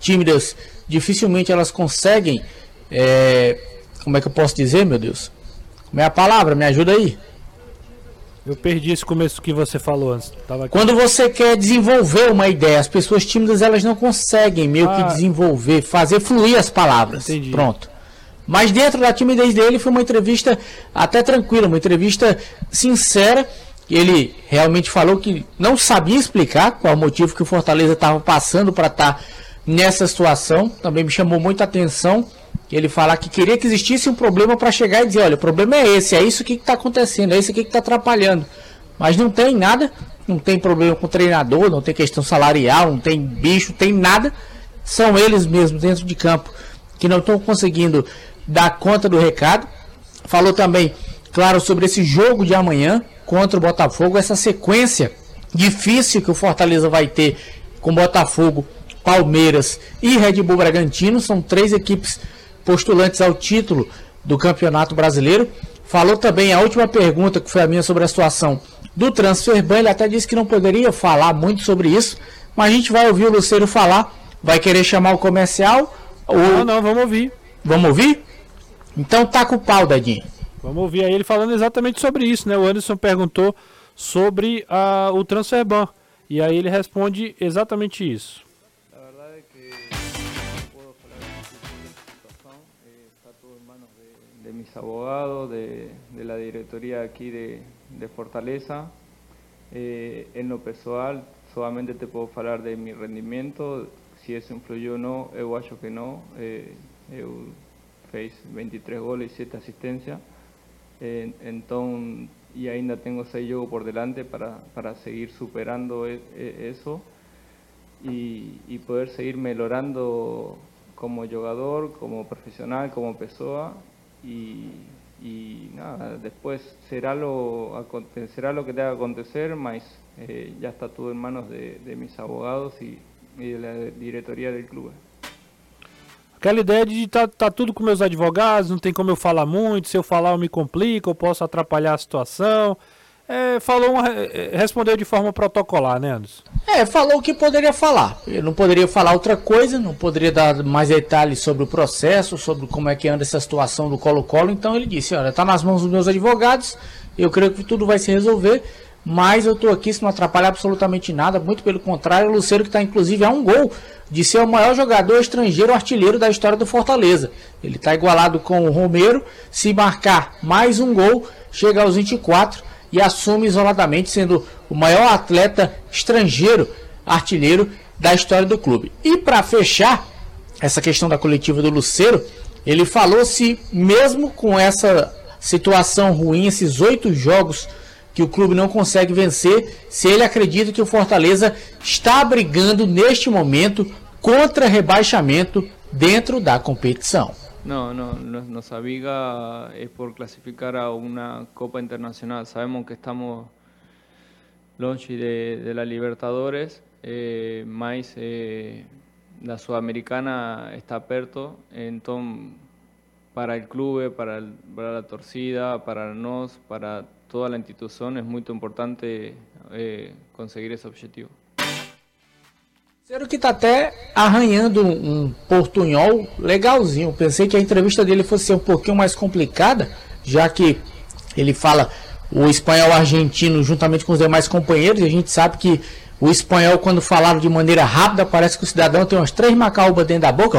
tímidas dificilmente elas conseguem é, como é que eu posso dizer, meu Deus? Como é a palavra? Me ajuda aí. Eu perdi esse começo que você falou antes. Quando você quer desenvolver uma ideia, as pessoas tímidas elas não conseguem meio ah, que desenvolver, fazer fluir as palavras. Entendi. Pronto. Mas dentro da timidez dele foi uma entrevista até tranquila, uma entrevista sincera. Ele realmente falou que não sabia explicar qual o motivo que o Fortaleza estava passando para estar tá nessa situação. Também me chamou muita atenção ele falar que queria que existisse um problema para chegar e dizer, olha, o problema é esse, é isso que está acontecendo, é isso que está atrapalhando. Mas não tem nada, não tem problema com o treinador, não tem questão salarial, não tem bicho, tem nada. São eles mesmos dentro de campo que não estão conseguindo dar conta do recado. Falou também, claro, sobre esse jogo de amanhã contra o Botafogo, essa sequência difícil que o Fortaleza vai ter com Botafogo, Palmeiras e Red Bull Bragantino. São três equipes postulantes ao título do Campeonato Brasileiro. Falou também a última pergunta, que foi a minha sobre a situação do transfer ban. Ele até disse que não poderia falar muito sobre isso, mas a gente vai ouvir o Luceiro falar. Vai querer chamar o comercial? Ou... Não, não, vamos ouvir. Vamos ouvir? Então tá com o pau, Dadinho. Vamos ouvir aí ele falando exatamente sobre isso, né? O Anderson perguntou sobre a, o transfer ban. E aí ele responde exatamente isso. Abogados, de, la directoría aquí de, Fortaleza. Eh, en lo personal, solamente te puedo hablar de mi rendimiento, si eso influyó o no, yo acho que no. Eh, yo 23 goles y 7 asistencias. Entonces, y ainda tengo 6 juegos por delante para, para seguir superando e, e, eso y, y poder seguir mejorando como jugador, como profesional, como persona y, y nada, después será lo, acontecerá lo que tenga que acontecer, mas eh, ya está todo en manos de, de mis abogados y, y, de la diretoria del club. Aquela ideia de tá, tá tudo com meus advogados, não tem como eu falar muito, se eu falar eu me complico, eu posso atrapalhar a situação. É, falou uma, é, respondeu de forma protocolar, né, Anderson? É, falou o que poderia falar. Eu não poderia falar outra coisa, não poderia dar mais detalhes sobre o processo, sobre como é que anda essa situação do Colo-Colo. Então ele disse: olha, está nas mãos dos meus advogados, eu creio que tudo vai se resolver. Mas eu estou aqui, se não atrapalhar absolutamente nada, muito pelo contrário, o Luceiro que está inclusive a um gol de ser o maior jogador estrangeiro artilheiro da história do Fortaleza. Ele está igualado com o Romero, se marcar mais um gol, chega aos 24 e assume isoladamente sendo o maior atleta estrangeiro artilheiro da história do clube. E para fechar essa questão da coletiva do Luceiro, ele falou se mesmo com essa situação ruim, esses oito jogos que o clube não consegue vencer, se ele acredita que o Fortaleza está brigando neste momento contra rebaixamento dentro da competição. No, no, nuestra viga es por clasificar a una Copa Internacional. Sabemos que estamos longe de, la Libertadores, eh, más eh, la Sudamericana está perto, entonces para el club, para la torcida, para nos, para toda la institución es muy importante eh, conseguir ese objetivo. Cero que tá até arranhando um, portunhol legalzinho. Pensei que a entrevista dele fosse ser um pouquinho mais complicada, já que ele fala o espanhol argentino juntamente com os demais companheiros. E a gente sabe que o espanhol, quando falado de maneira rápida, parece que o cidadão tem umas três macaúbas dentro da boca.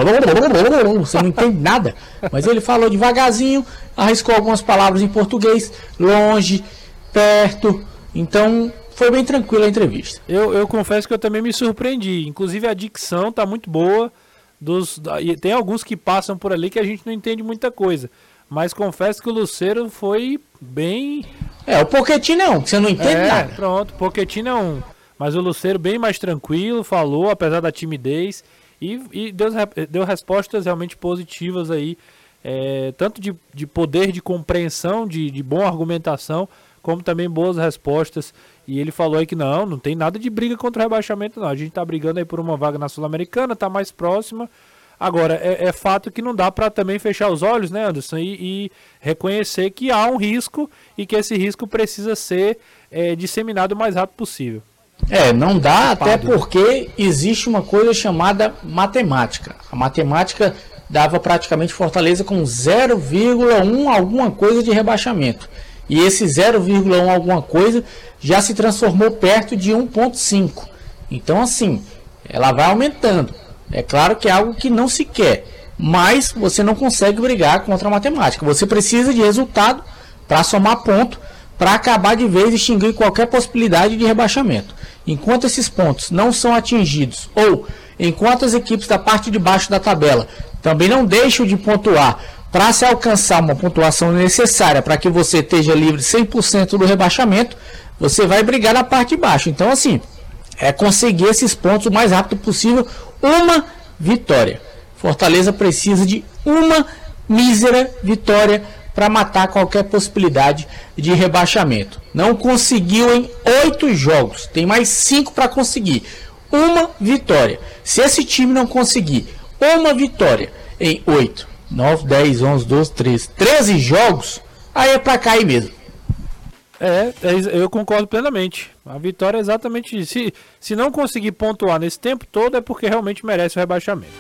Você não entende nada. Mas ele falou devagarzinho, arriscou algumas palavras em português, longe, perto. Então foi bem tranquila a entrevista. Eu, eu confesso que eu também me surpreendi. Inclusive a dicção tá muito boa. Dos, e tem alguns que passam por ali que a gente não entende muita coisa. Mas confesso que o Luceiro foi bem. É, o Pochettino é um, que você não entende é, nada. Pronto, o Pochettino é um. Mas o Luceiro bem mais tranquilo, falou, apesar da timidez. E, e deu, deu respostas realmente positivas aí. É, tanto de, de poder de compreensão, de, de boa argumentação, como também boas respostas. E ele falou aí que não, não tem nada de briga contra o rebaixamento, não. A gente tá brigando aí por uma vaga na Sul-Americana, tá mais próxima. Agora, é, é, fato que não dá para também fechar os olhos, né, Anderson? E, e, reconhecer que há um risco e que esse risco precisa ser é, disseminado o mais rápido possível. É, não dá, até porque existe uma coisa chamada matemática. A matemática dava praticamente Fortaleza com 0,1 alguma coisa de rebaixamento. E esse 0,1 alguma coisa já se transformou perto de 1,5. Então, assim, ela vai aumentando. É claro que é algo que não se quer, mas você não consegue brigar contra a matemática. Você precisa de resultado para somar ponto, para acabar de vez extinguir qualquer possibilidade de rebaixamento. Enquanto esses pontos não são atingidos, ou enquanto as equipes da parte de baixo da tabela também não deixam de pontuar para se alcançar uma pontuação necessária para que você esteja livre 100% do rebaixamento, você vai brigar na parte de baixo. Então, assim, é conseguir esses pontos o mais rápido possível, uma vitória. Fortaleza precisa de uma mísera vitória para matar qualquer possibilidade de rebaixamento. Não conseguiu em oito jogos, tem mais cinco para conseguir. Uma vitória. Se esse time não conseguir uma vitória em oito 9, 10, 11, 12, 13. 13 jogos, aí é pra cair mesmo. É, é eu concordo plenamente. A vitória é exatamente isso. Se, se não conseguir pontuar nesse tempo todo, é porque realmente merece o rebaixamento.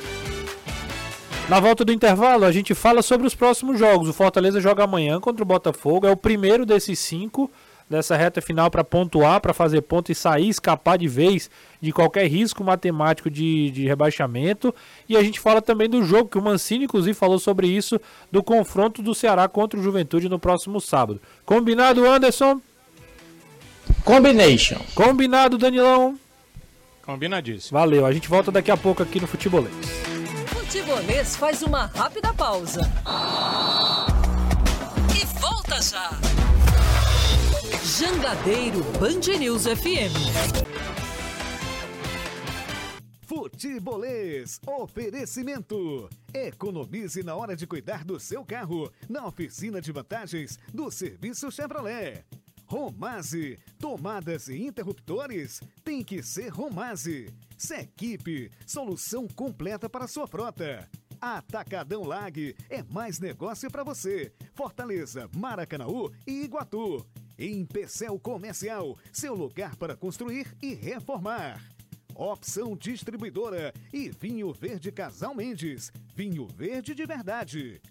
Na volta do intervalo, a gente fala sobre os próximos jogos. O Fortaleza joga amanhã contra o Botafogo. É o primeiro desses cinco dessa reta final para pontuar, para fazer ponto e sair, escapar de vez de qualquer risco matemático de, de rebaixamento. E a gente fala também do jogo, que o Mancini, inclusive, falou sobre isso, do confronto do Ceará contra o Juventude no próximo sábado. Combinado, Anderson? Combination. Combinado, Danilão? Combinadíssimo. Valeu, a gente volta daqui a pouco aqui no Futebolês. Futebolês faz uma rápida pausa. E volta já. Jangadeiro Band News FM. Futebolês, oferecimento. Economize na hora de cuidar do seu carro na oficina de vantagens do Serviço Chevrolet. Romase, tomadas e interruptores tem que ser Romase. Sequipe, solução completa para sua frota. Atacadão Lag é mais negócio para você. Fortaleza, Maracanaú e Iguatu. Em Pecel Comercial, seu lugar para construir e reformar. Opção Distribuidora e Vinho Verde Casal Mendes. Vinho verde de verdade.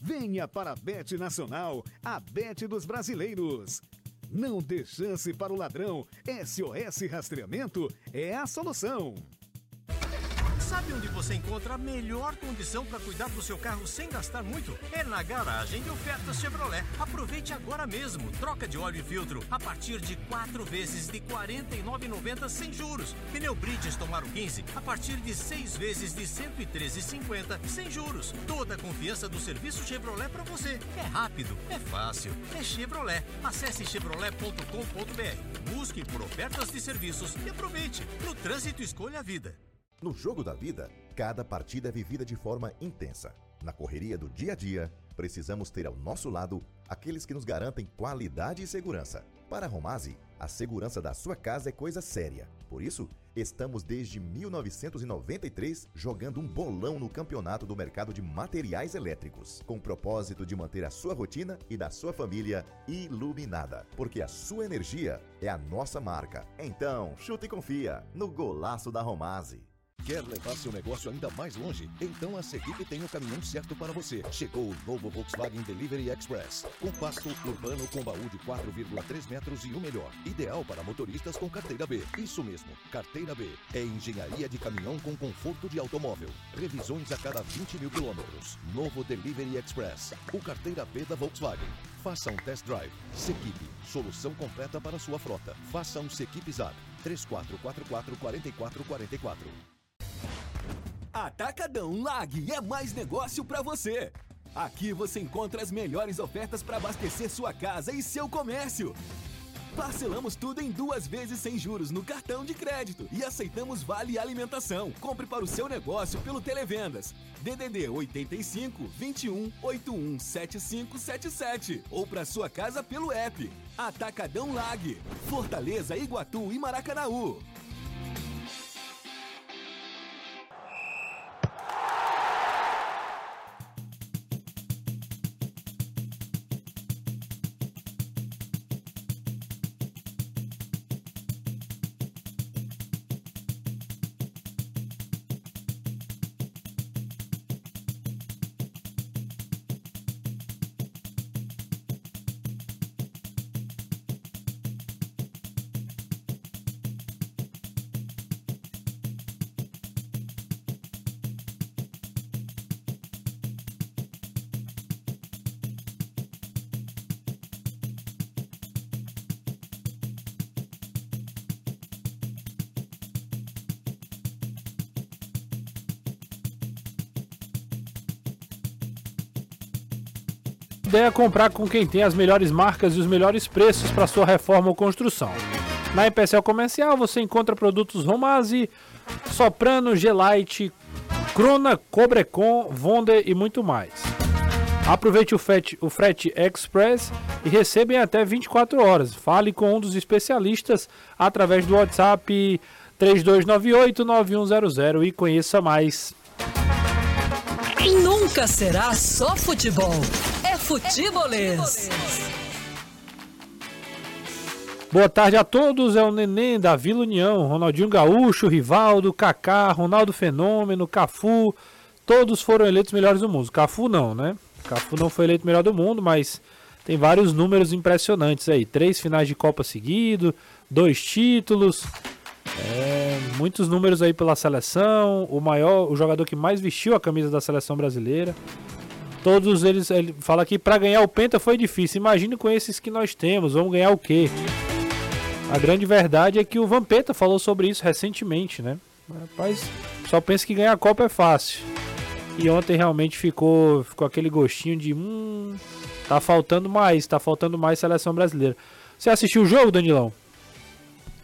Venha para a Bet Nacional, a Bet dos brasileiros. Não dê chance para o ladrão. SOS Rastreamento é a solução. Sabe onde você encontra a melhor condição para cuidar do seu carro sem gastar muito? É na garagem de ofertas Chevrolet. Aproveite agora mesmo. Troca de óleo e filtro a partir de quatro vezes de R$ 49,90 sem juros. Pneu Bridgestone Aro 15 a partir de seis vezes de R$ 113,50 sem juros. Toda a confiança do serviço Chevrolet para você. É rápido, é fácil, é Chevrolet. Acesse chevrolet.com.br. Busque por ofertas de serviços e aproveite. No trânsito escolha a vida. No jogo da vida, cada partida é vivida de forma intensa. Na correria do dia a dia, precisamos ter ao nosso lado aqueles que nos garantem qualidade e segurança. Para a Romase, a segurança da sua casa é coisa séria. Por isso, estamos desde 1993 jogando um bolão no campeonato do mercado de materiais elétricos, com o propósito de manter a sua rotina e da sua família iluminada, porque a sua energia é a nossa marca. Então, chuta e confia no golaço da Romase. Quer levar seu negócio ainda mais longe? Então a Seguip tem o caminhão certo para você. Chegou o novo Volkswagen Delivery Express. Compacto, urbano com baú de 4,3 metros e o melhor. Ideal para motoristas com carteira B. Isso mesmo, carteira B. É engenharia de caminhão com conforto de automóvel. Revisões a cada 20 mil quilômetros. Novo Delivery Express. O carteira B da Volkswagen. Faça um test drive. Sequip, solução completa para sua frota. Faça um Sequip Zap. 3444 4444. Atacadão Lag é mais negócio para você. Aqui você encontra as melhores ofertas para abastecer sua casa e seu comércio. Parcelamos tudo em duas vezes sem juros no cartão de crédito e aceitamos vale alimentação. Compre para o seu negócio pelo Televendas. DDD 85 21 81 7577 ou para sua casa pelo app. Atacadão Lag, Fortaleza, Iguatu e Maracanaú. Ideia é comprar com quem tem as melhores marcas e os melhores preços para sua reforma ou construção. Na Empecel Comercial você encontra produtos Romase, Soprano, Gelite, Crona, Cobrecon, Vonde e muito mais. Aproveite o frete, o frete Express e receba em até 24 horas. Fale com um dos especialistas através do WhatsApp 3298-9100 e conheça mais. Nunca será só futebol. Futebolês. Boa tarde a todos, é o Neném da Vila União, Ronaldinho Gaúcho, Rivaldo, Kaká, Ronaldo Fenômeno, Cafu, todos foram eleitos melhores do mundo. Cafu não, né? Cafu não foi eleito melhor do mundo, mas tem vários números impressionantes aí. Três finais de Copa seguido, dois títulos, é, muitos números aí pela seleção, o maior, o jogador que mais vestiu a camisa da seleção brasileira. Todos eles, ele fala que para ganhar o Penta foi difícil. Imagine com esses que nós temos, vamos ganhar o quê? A grande verdade é que o Vampeta falou sobre isso recentemente, né? Rapaz, só pensa que ganhar a Copa é fácil. E ontem realmente ficou, ficou aquele gostinho de hum, tá faltando mais, tá faltando mais seleção brasileira. Você assistiu o jogo, Danilão?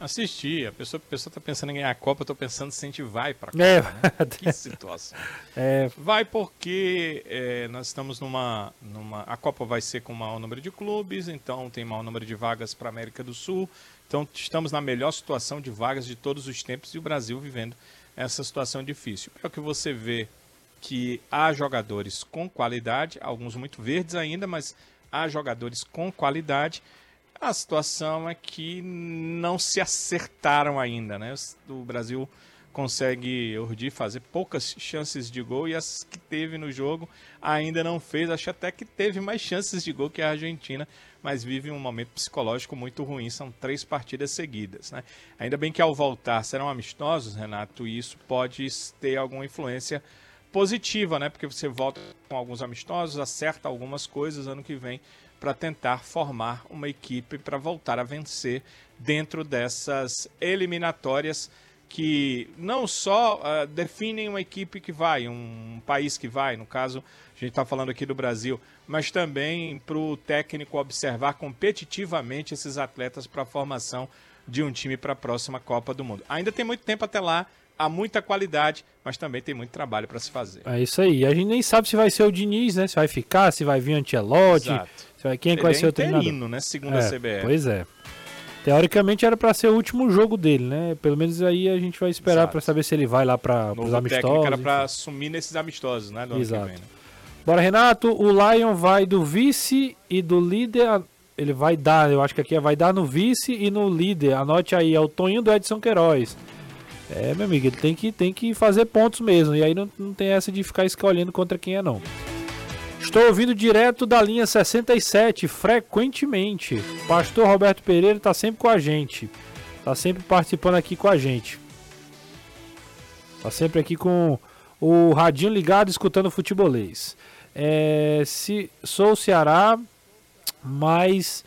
Assisti. A pessoa, a pessoa tá pensando em ganhar a Copa, eu tô pensando se a gente vai pra Copa. É. Né? Que situação. É, Vai porque é, nós estamos numa, numa. A Copa vai ser com maior número de clubes, então tem maior número de vagas para América do Sul. Então estamos na melhor situação de vagas de todos os tempos e o Brasil vivendo essa situação difícil. É o que você vê que há jogadores com qualidade, alguns muito verdes ainda, mas há jogadores com qualidade. A situação é que não se acertaram ainda, né? O Brasil consegue urdir fazer poucas chances de gol e as que teve no jogo ainda não fez. Acho até que teve mais chances de gol que a Argentina, mas vive um momento psicológico muito ruim. São três partidas seguidas, né? Ainda bem que ao voltar serão amistosos, Renato, e isso pode ter alguma influência positiva, né? Porque você volta com alguns amistosos, acerta algumas coisas ano que vem para tentar formar uma equipe para voltar a vencer dentro dessas eliminatórias que não só uh, definem uma equipe que vai, um país que vai, no caso, a gente está falando aqui do Brasil, mas também para o técnico observar competitivamente esses atletas para a formação de um time para a próxima Copa do Mundo. Ainda tem muito tempo até lá, há muita qualidade, mas também tem muito trabalho para se fazer. é isso aí. A gente nem sabe se vai ser o Diniz, né? Se vai ficar, se vai vir Ancelotti. Exato. Quem é vai é ser o treinador? né? Segundo a É, CBF. Pois é. Teoricamente era para ser o último jogo dele, né? Pelo menos aí a gente vai esperar para saber se ele vai lá para os amistosos. era para assumir nesses amistosos, né? Do Exato. vem, né? Bora, Renato. O Lion vai do vice e do líder. a- Ele vai dar, eu acho que aqui é vai dar no vice e no líder. Anote aí, é o Toninho do Edson Queiroz. É, meu amigo, ele tem que, tem que fazer pontos mesmo. E aí não, não tem essa de ficar escolhendo contra quem é, não. Estou ouvindo direto da linha 67, frequentemente. Pastor Roberto Pereira está sempre com a gente. Está sempre participando aqui com a gente. Tá sempre aqui com o radinho ligado, escutando futebolês. É, se sou o Ceará, mas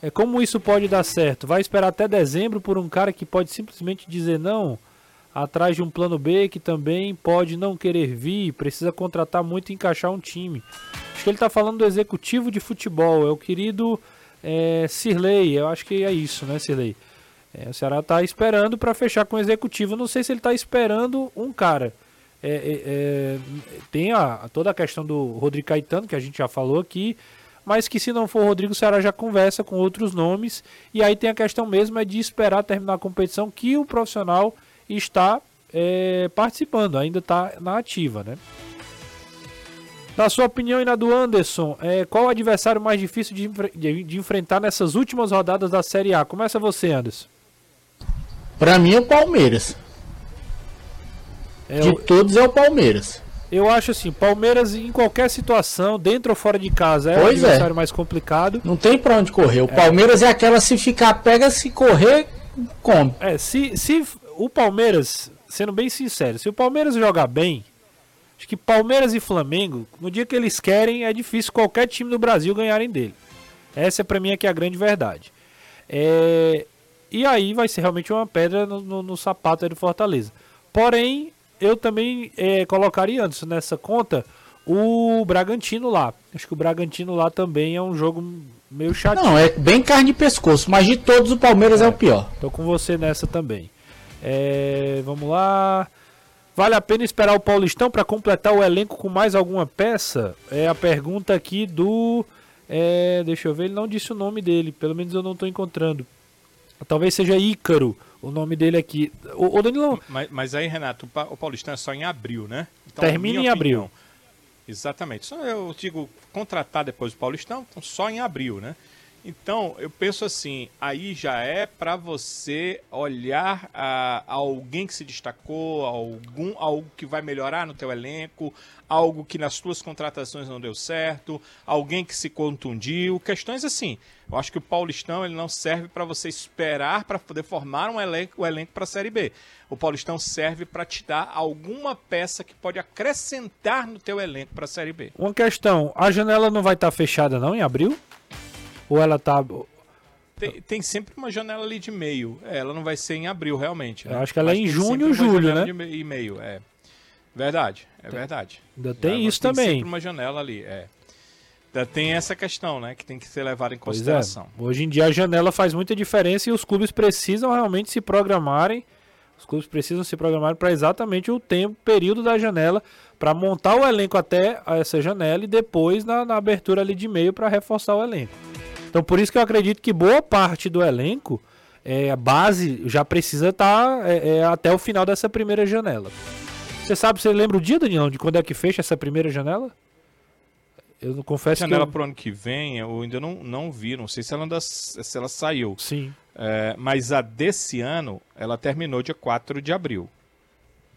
é, como isso pode dar certo? Vai esperar até dezembro por um cara que pode simplesmente dizer não, atrás de um plano B que também pode não querer vir, precisa contratar muito e encaixar um time. Acho que ele está falando do executivo de futebol, é o querido é, Cirlei, eu acho que é isso, né, Cirlei? É, o Ceará está esperando para fechar com o executivo. Não sei se ele está esperando um cara. É, é, é, tem a, toda a questão do Rodrigo Caetano, que a gente já falou aqui, mas que se não for o Rodrigo, o Ceará já conversa com outros nomes. E aí tem a questão mesmo é de esperar terminar a competição que o profissional está é, participando, ainda está na ativa, né? Na sua opinião e na do Anderson, é, qual o adversário mais difícil de, de- de enfrentar nessas últimas rodadas da Série A? Começa você, Anderson. Pra mim é o Palmeiras. É, De eu, todos é o Palmeiras. eu acho assim, Palmeiras em qualquer situação, dentro ou fora de casa, é o Pois é. adversário mais complicado. Não tem pra onde correr. O Palmeiras é aquela se ficar pega, se correr, come. É, se, se o Palmeiras, sendo bem sincero, se o Palmeiras jogar bem, acho que Palmeiras e Flamengo, no dia que eles querem, é difícil qualquer time do Brasil ganharem dele. Essa pra mim é que é a grande verdade. É, e aí vai ser realmente uma pedra no, no- no sapato do Fortaleza. Porém, eu também é, colocaria antes nessa conta o Bragantino lá. Acho que o Bragantino lá também é um jogo meio chatinho. Não, é bem carne de pescoço, mas de todos o Palmeiras é, o pior. Tô com você nessa também. É, vamos lá. Vale a pena esperar o Paulistão para completar o elenco com mais alguma peça? É a pergunta aqui do. é, deixa eu ver, ele não disse o nome dele, pelo menos eu não tô encontrando. Talvez seja Ícaro o nome dele aqui. O, o Danilo. Mas, mas aí, Renato, o Pa- o Paulistão é só em abril, né? Então, Termina minha em abril. Exatamente. Só eu digo contratar depois do Paulistão, então só em abril, né? Então, eu penso assim, aí já é para você olhar a, a alguém que se destacou, algum algo que vai melhorar no teu elenco, algo que nas tuas contratações não deu certo, alguém que se contundiu, questões assim. Eu acho que o Paulistão ele não serve para você esperar para poder formar um elenco, o elenco para a Série B. O Paulistão serve para te dar alguma peça que pode acrescentar no teu elenco para a Série B. Uma questão: a janela não vai estar fechada não em abril? Ou ela tá. Tem, tem sempre uma janela ali de meio. É, ela não vai ser em abril, realmente. né? Eu acho que ela é Mas em tem junho ou julho, né? e meio, é. Verdade, é verdade. Ainda tem isso tem também. sempre uma janela ali, é. Ainda Tem essa questão, né? Que tem que ser levada em é. consideração. Hoje em dia a janela faz muita diferença e os clubes precisam realmente se programarem. Os clubes precisam se programar para exatamente o tempo, período da janela, para montar o elenco até essa janela e depois na, na abertura ali de meio para reforçar o elenco. Então por isso que eu acredito que boa parte do elenco, é, a base já precisa estar até o final dessa primeira janela. Você sabe, você lembra o dia, Daniel, de quando é que fecha essa primeira janela? Eu não confesso janela que eu... pro ano que vem, eu ainda não, não vi, não sei se ela, ainda, se ela saiu. Sim, É, mas a desse ano, ela terminou dia 4 de abril.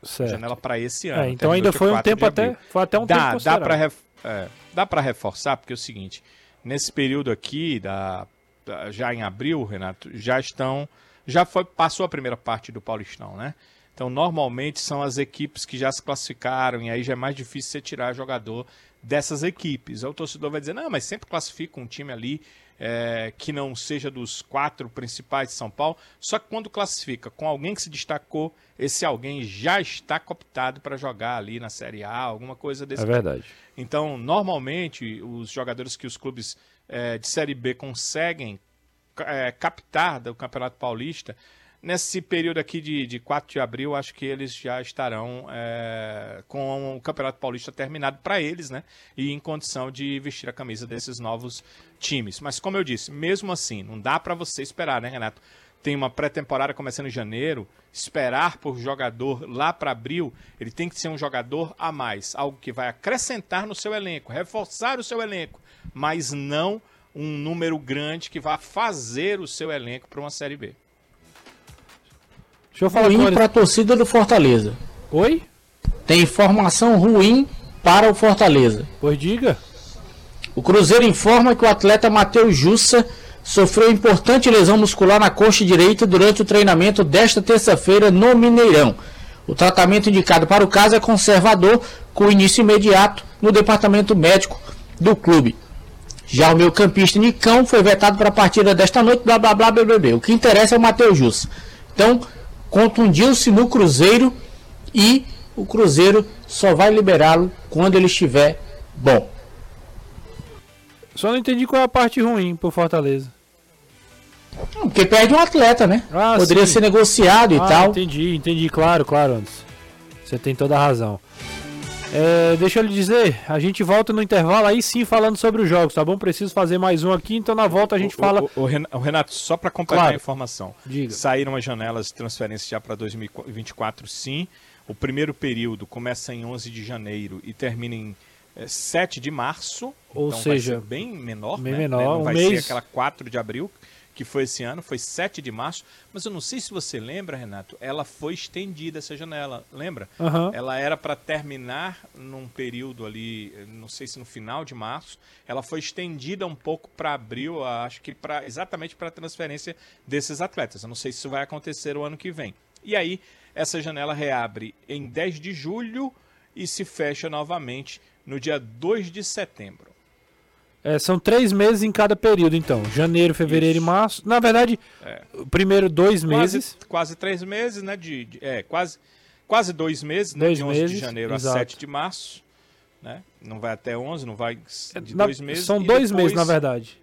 certo. Janela para esse ano. É, então ainda foi um 4 de tempo até, foi até um dá, tempo dá para ref, é, dá para reforçar porque é o seguinte, nesse período aqui da, já em abril, Renato, já estão já foi passou a primeira parte do Paulistão, né? Então normalmente são as equipes que já se classificaram e aí já é mais difícil você tirar jogador dessas equipes. Aí o torcedor vai dizer não, mas sempre classifica um time ali é, que não seja dos quatro principais de São Paulo. Só que quando classifica com alguém que se destacou, esse alguém já está cooptado para jogar ali na Série A, alguma coisa desse É tipo. verdade. Então, normalmente, os jogadores que os clubes eh, de Série B conseguem eh, captar do Campeonato Paulista, nesse período aqui de, de 4 de abril, acho que eles já estarão eh, com o Campeonato Paulista terminado para eles, né? E em condição de vestir a camisa desses novos times. Mas, como eu disse, mesmo assim, não dá para você esperar, né, Renato? tem uma pré-temporada começando em janeiro, esperar por jogador lá para abril, ele tem que ser um jogador a mais, algo que vai acrescentar no seu elenco, reforçar o seu elenco, mas não um número grande que vá fazer o seu elenco para uma Série B. Deixa eu falar ruim para a torcida do Fortaleza. Oi? Tem informação ruim para o Fortaleza. Pois diga. O Cruzeiro informa que o atleta Matheus Jussa sofreu importante lesão muscular na coxa direita durante o treinamento desta terça-feira no Mineirão. O tratamento indicado para o caso é conservador, com início imediato no departamento médico do clube. Já o meu campista Nicão foi vetado para a partida desta noite, blá blá blá blá blá. blá. O que interessa é o Matheus Jussa. Então, contundiu-se no Cruzeiro e o Cruzeiro só vai liberá-lo quando ele estiver bom. Só não entendi qual é a parte ruim pro Fortaleza. Porque perde um atleta, né? Ah, Poderia sim. ser negociado e ah, tal. entendi, entendi. Claro, claro, Anderson. Você tem toda a razão. É, deixa eu lhe dizer, a gente volta no intervalo aí sim falando sobre os jogos, tá bom? Preciso fazer mais um aqui, então na volta a gente O- fala. o- o Ren- o Renato, só para completar Claro. a informação. Diga. Saíram as janelas de transferência já para 2024, sim. O primeiro período começa em 11 de janeiro e termina em eh, 7 de março. Ou então seja, bem menor. bem né? menor, Não um vai mês. ser aquela 4 de abril, que foi esse ano, foi 7 de março. Mas eu não sei se você lembra, Renato, ela foi estendida, essa janela. Lembra? Aham. Ela era para terminar num período ali, não sei se no final de março, ela foi estendida um pouco para abril, acho que pra, exatamente para a transferência desses atletas. Eu não sei se isso vai acontecer o ano que vem. E aí, essa janela reabre em 10 de julho e se fecha novamente no dia 2 de setembro. É, são três meses em cada período, então. Janeiro, fevereiro Isso. e março. Na verdade, É. o primeiro dois meses. Quase, quase três meses, né? De, de- é, quase, quase dois meses, né? Dois de 11 meses, de janeiro exato. a 7 de março. Né? Não vai até 11, não vai de Na- dois meses. são dois depois- meses, na verdade.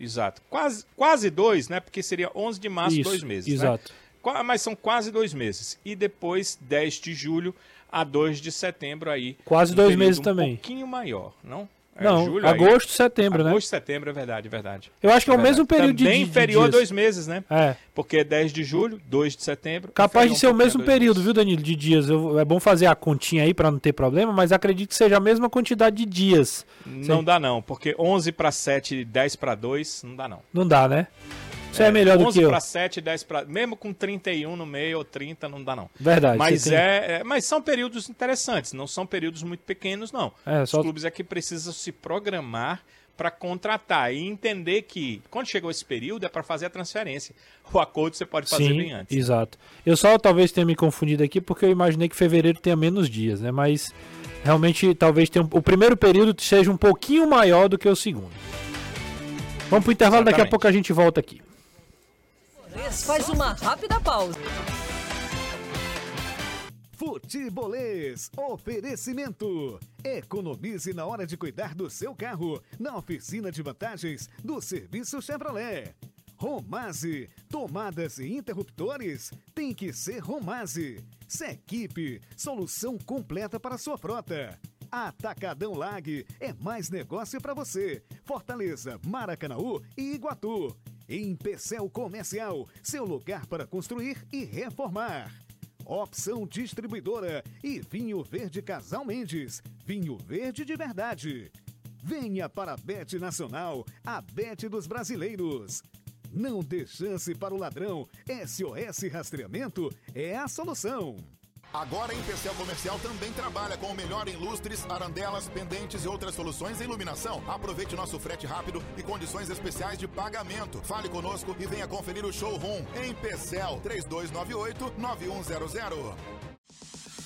Exato. Quase, quase dois, né? Porque seria 11 de março, Isso, dois meses. né? exato. Qua- Mas são quase dois meses. E depois, 10 de julho a 2 de setembro aí. Quase um dois meses um também. pouquinho maior, não? É Não, julho aí. agosto, setembro, né? Agosto, setembro, é verdade, é verdade. Eu acho que é o verdade. mesmo período de- Também de, de inferior a dias. dois meses, né? É. Porque é 10 de julho, 2 de setembro. Capaz de ser um o mesmo a período, meses. viu, Danilo, de dias. Eu- é bom fazer a continha aí pra não ter problema, mas acredito que seja a mesma quantidade de dias. Não Sim. dá não, porque 11 para 7, 10 para 2, não dá não. Não dá, né? Você é, melhor do 11 que eu. para 7, 10 para... Mesmo com 31 no meio ou 30, não dá não. Verdade. Mas, tem- é, é- mas são períodos interessantes, não são períodos muito pequenos, não. É, só- Os clubes é que precisam se programar para contratar e entender que quando chegou esse período é para fazer a transferência. O acordo você pode fazer Sim, bem antes. exato. Eu só talvez tenha me confundido aqui porque eu imaginei que fevereiro tenha menos dias, né? Mas realmente talvez tenha um- o primeiro período seja um pouquinho maior do que o segundo. Vamos pro intervalo, daqui a Exatamente. pouco a gente volta aqui. Faz uma rápida pausa. Futebolês, oferecimento. Economize na hora de cuidar do seu carro na oficina de vantagens do Serviço Chevrolet. Romase, tomadas e interruptores tem que ser Romase. Sequipe, solução completa para sua frota. Atacadão Lag é mais negócio para você. Fortaleza, Maracanaú e Iguatu. Em Pecel Comercial, seu lugar para construir e reformar. Opção Distribuidora e Vinho Verde Casal Mendes. Vinho verde de verdade. Venha para a Bet Nacional, a Bet dos brasileiros. Não dê chance para o ladrão. SOS Rastreamento é a solução. Agora a Empecel Comercial também trabalha com o melhor em lustres, arandelas, pendentes e outras soluções em iluminação. Aproveite nosso frete rápido e condições especiais de pagamento. Fale conosco e venha conferir o showroom. Empecel 3298 9100.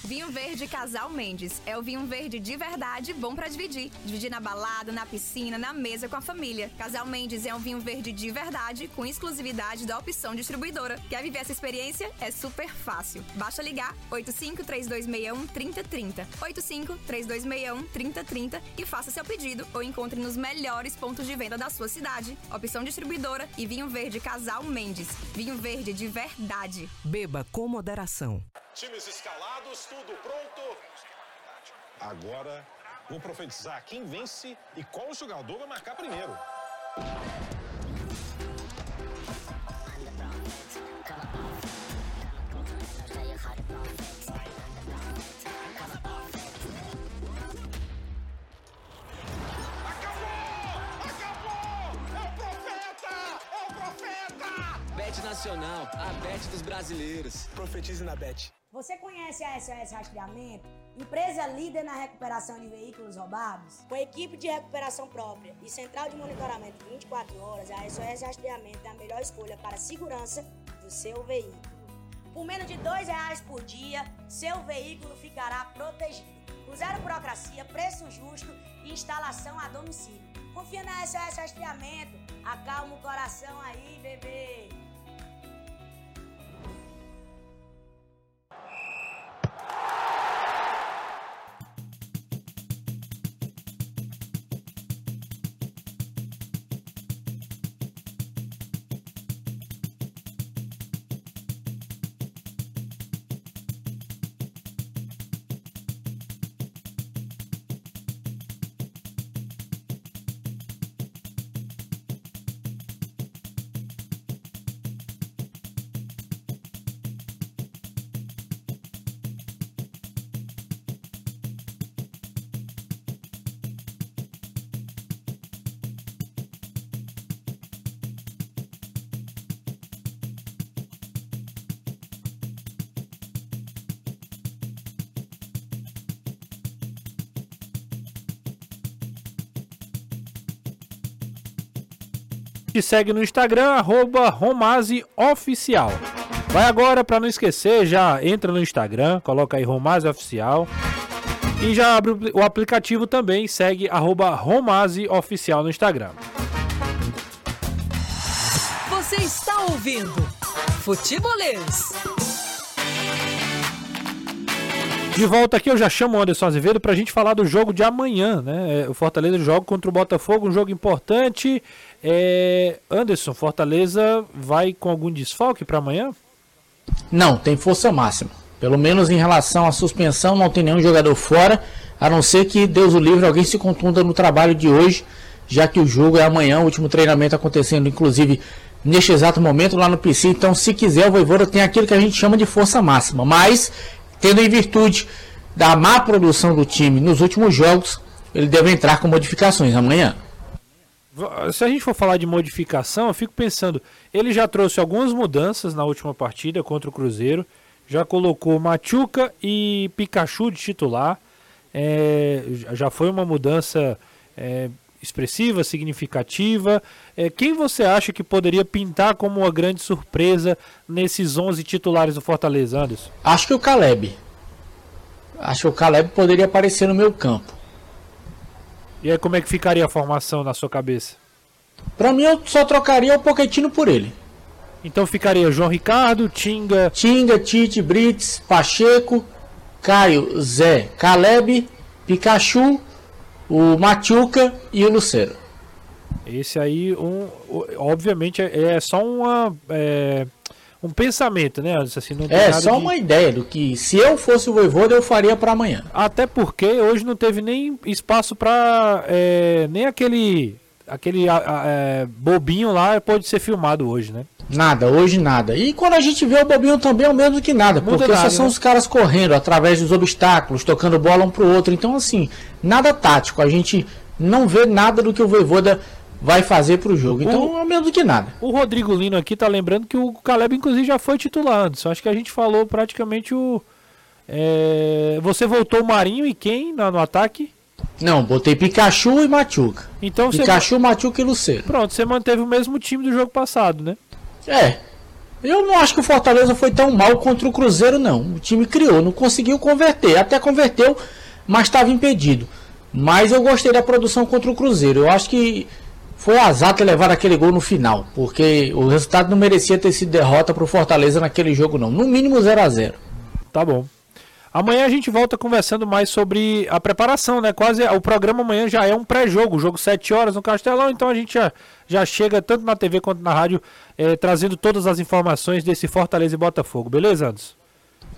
Vinho Verde Casal Mendes. É o vinho verde de verdade, bom para dividir. Dividir na balada, na piscina, na mesa com a família. Casal Mendes é um vinho verde de verdade, com exclusividade da opção distribuidora. Quer viver essa experiência? É super fácil. Basta ligar 85-3261-3030. 85-3261-3030 e faça seu pedido ou encontre nos melhores pontos de venda da sua cidade. Opção distribuidora e vinho verde Casal Mendes. Vinho verde de verdade. Beba com moderação. Times escalados, tudo pronto. Agora vou profetizar quem vence e qual jogador vai marcar primeiro. Bet Nacional, a Bet dos brasileiros. Profetize na Bet. Você conhece a SOS Rastreamento? Empresa líder na recuperação de veículos roubados? Com equipe de recuperação própria e central de monitoramento 24 horas, a SOS Rastreamento é a melhor escolha para a segurança do seu veículo. Por menos de R$ reais por dia, seu veículo ficará protegido. Com zero burocracia, preço justo e instalação a domicílio. Confia na SOS Rastreamento. Acalma o coração aí, bebê. Segue no Instagram, arroba Oficial. Vai agora, para não esquecer, já entra no Instagram, coloca aí Romase Oficial. E já abre o aplicativo também, segue arroba Romase Oficial no Instagram. Você está ouvindo Futebolês. De volta aqui, eu já chamo o Anderson Azevedo para a gente falar do jogo de amanhã, né? É, o Fortaleza joga contra o Botafogo, um jogo importante. É... Anderson, Fortaleza vai com algum desfalque para amanhã? Não, tem força máxima. Pelo menos em relação à suspensão, não tem nenhum jogador fora, a não ser que, Deus o livre, alguém se contunda no trabalho de hoje, já que o jogo é amanhã, o último treinamento acontecendo, inclusive, neste exato momento lá no PC. Então, se quiser, o Voivoda tem aquilo que a gente chama de força máxima. Mas tendo em virtude da má produção do time nos últimos jogos, ele deve entrar com modificações amanhã. Se a gente for falar de modificação, eu fico pensando, ele já trouxe algumas mudanças na última partida contra o Cruzeiro, já colocou Machuca e Pikachu de titular, é, já foi uma mudança é, expressiva, significativa. É, quem você acha que poderia pintar como uma grande surpresa nesses 11 titulares do Fortaleza, Anderson? Acho que o Caleb. Acho que o Caleb poderia aparecer no meu campo. E aí, como é que ficaria a formação na sua cabeça? Para mim, eu só trocaria o Poquetino por ele. Então ficaria João Ricardo, Tinga. Tinga, Tite, Brits, Pacheco Caio, Zé, Caleb, Pikachu, o Machuca e o Lucero. Esse aí, um, obviamente, é, é só uma, é, um pensamento, né? Assim, não É só de- uma ideia do que se eu fosse o Voivoda eu faria para amanhã. Até porque hoje não teve nem espaço pra. é, nem aquele. Aquele é, bobinho lá pode ser filmado hoje, né? Nada, hoje nada. E quando a gente vê o bobinho também é o mesmo que nada, porque nada, só são né? os caras correndo através dos obstáculos, tocando bola um pro outro. Então, assim, nada tático. A gente não vê nada do que o Voivoda vai fazer pro jogo. Então, é o mesmo que nada. O Rodrigo Lino aqui tá lembrando que o Caleb, inclusive, já foi titular antes. Acho que a gente falou praticamente o. é, você voltou o Marinho e quem na- no ataque? Não, botei Pikachu e Machuca. Então você. Pikachu, Machuca e Lucero. Pronto, você manteve o mesmo time do jogo passado, né? É. Eu não acho que o Fortaleza foi tão mal contra o Cruzeiro, não. O time criou, não conseguiu converter. Até converteu, mas estava impedido. Mas eu gostei da produção contra o Cruzeiro. Eu acho que foi azar ter levado aquele gol no final. Porque o resultado não merecia ter sido derrota para o Fortaleza naquele jogo, não. No mínimo 0 a 0 Tá bom. Amanhã a gente volta conversando mais sobre a preparação, né? Quase o programa amanhã já é um pré-jogo, jogo 7 horas no Castelão, então a gente já, já chega tanto na TV quanto na rádio eh, trazendo todas as informações desse Fortaleza e Botafogo, beleza, Anderson?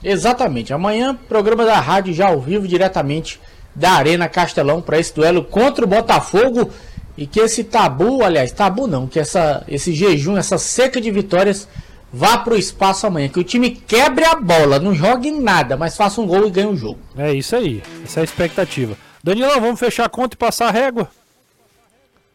Exatamente. Amanhã, programa da rádio já ao vivo, diretamente da Arena Castelão, para esse duelo contra o Botafogo. E que esse tabu, aliás, tabu não, que essa, esse jejum, essa seca de vitórias vá para o espaço amanhã. Que o time quebre a bola, não jogue nada, mas faça um gol e ganhe o jogo. É isso aí, essa é a expectativa. Danilão, vamos fechar a conta e passar a régua?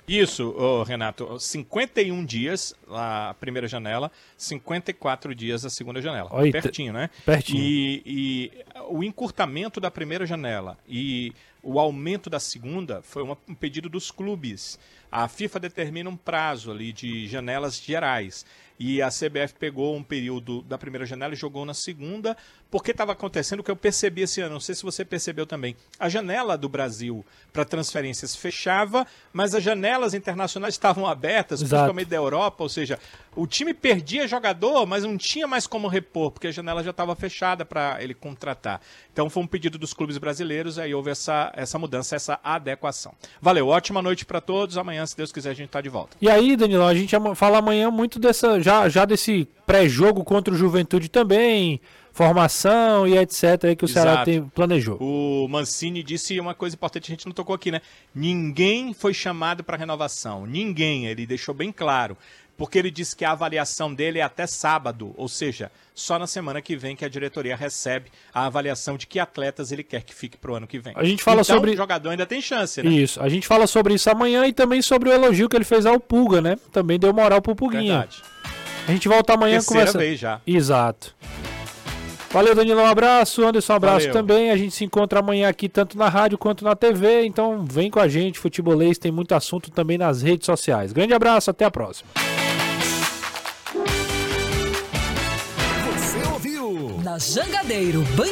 Isso, ô, Renato. 51 dias a primeira janela, 54 dias a segunda janela. Olha, pertinho, né? pertinho. E, e o encurtamento da primeira janela e o aumento da segunda foi uma- um pedido dos clubes. A FIFA determina um prazo ali de janelas gerais. E a CBF pegou um período da primeira janela e jogou na segunda, porque estava acontecendo o que eu percebi esse ano. Não sei se você percebeu também. A janela do Brasil para transferências fechava, mas as janelas internacionais estavam abertas, Exato. principalmente da Europa. Ou seja, o time perdia jogador, mas não tinha mais como repor, porque a janela já estava fechada para ele contratar. Então foi um pedido dos clubes brasileiros, aí houve essa, essa mudança, essa adequação. Valeu, ótima noite para todos. Amanhã, se Deus quiser, a gente está de volta. E aí, Danilão, a gente fala amanhã muito dessa, já, já desse pré-jogo contra o Juventude também, formação e etc. que o Ceará Exato. tem, planejou. O Mancini disse uma coisa importante, a gente não tocou aqui, né? Ninguém foi chamado para renovação. Ninguém, ele deixou bem claro. Porque ele disse que a avaliação dele é até sábado, ou seja, só na semana que vem que a diretoria recebe a avaliação de que atletas ele quer que fique pro ano que vem. A gente fala então, sobre- o jogador ainda tem chance, né? Isso, a gente fala sobre isso amanhã e também sobre o elogio que ele fez ao Pulga, né? Também deu moral pro Puguinha. Verdade. A gente volta amanhã Terceira conversando. vez já. Exato. Valeu, Danilão, um abraço. Anderson, um abraço Valeu. também. A gente se encontra amanhã aqui, tanto na rádio quanto na TV. Então, vem com a gente, futebolês. Tem muito assunto também nas redes sociais. Grande abraço, até a próxima. Você ouviu? Na Jangadeiro Band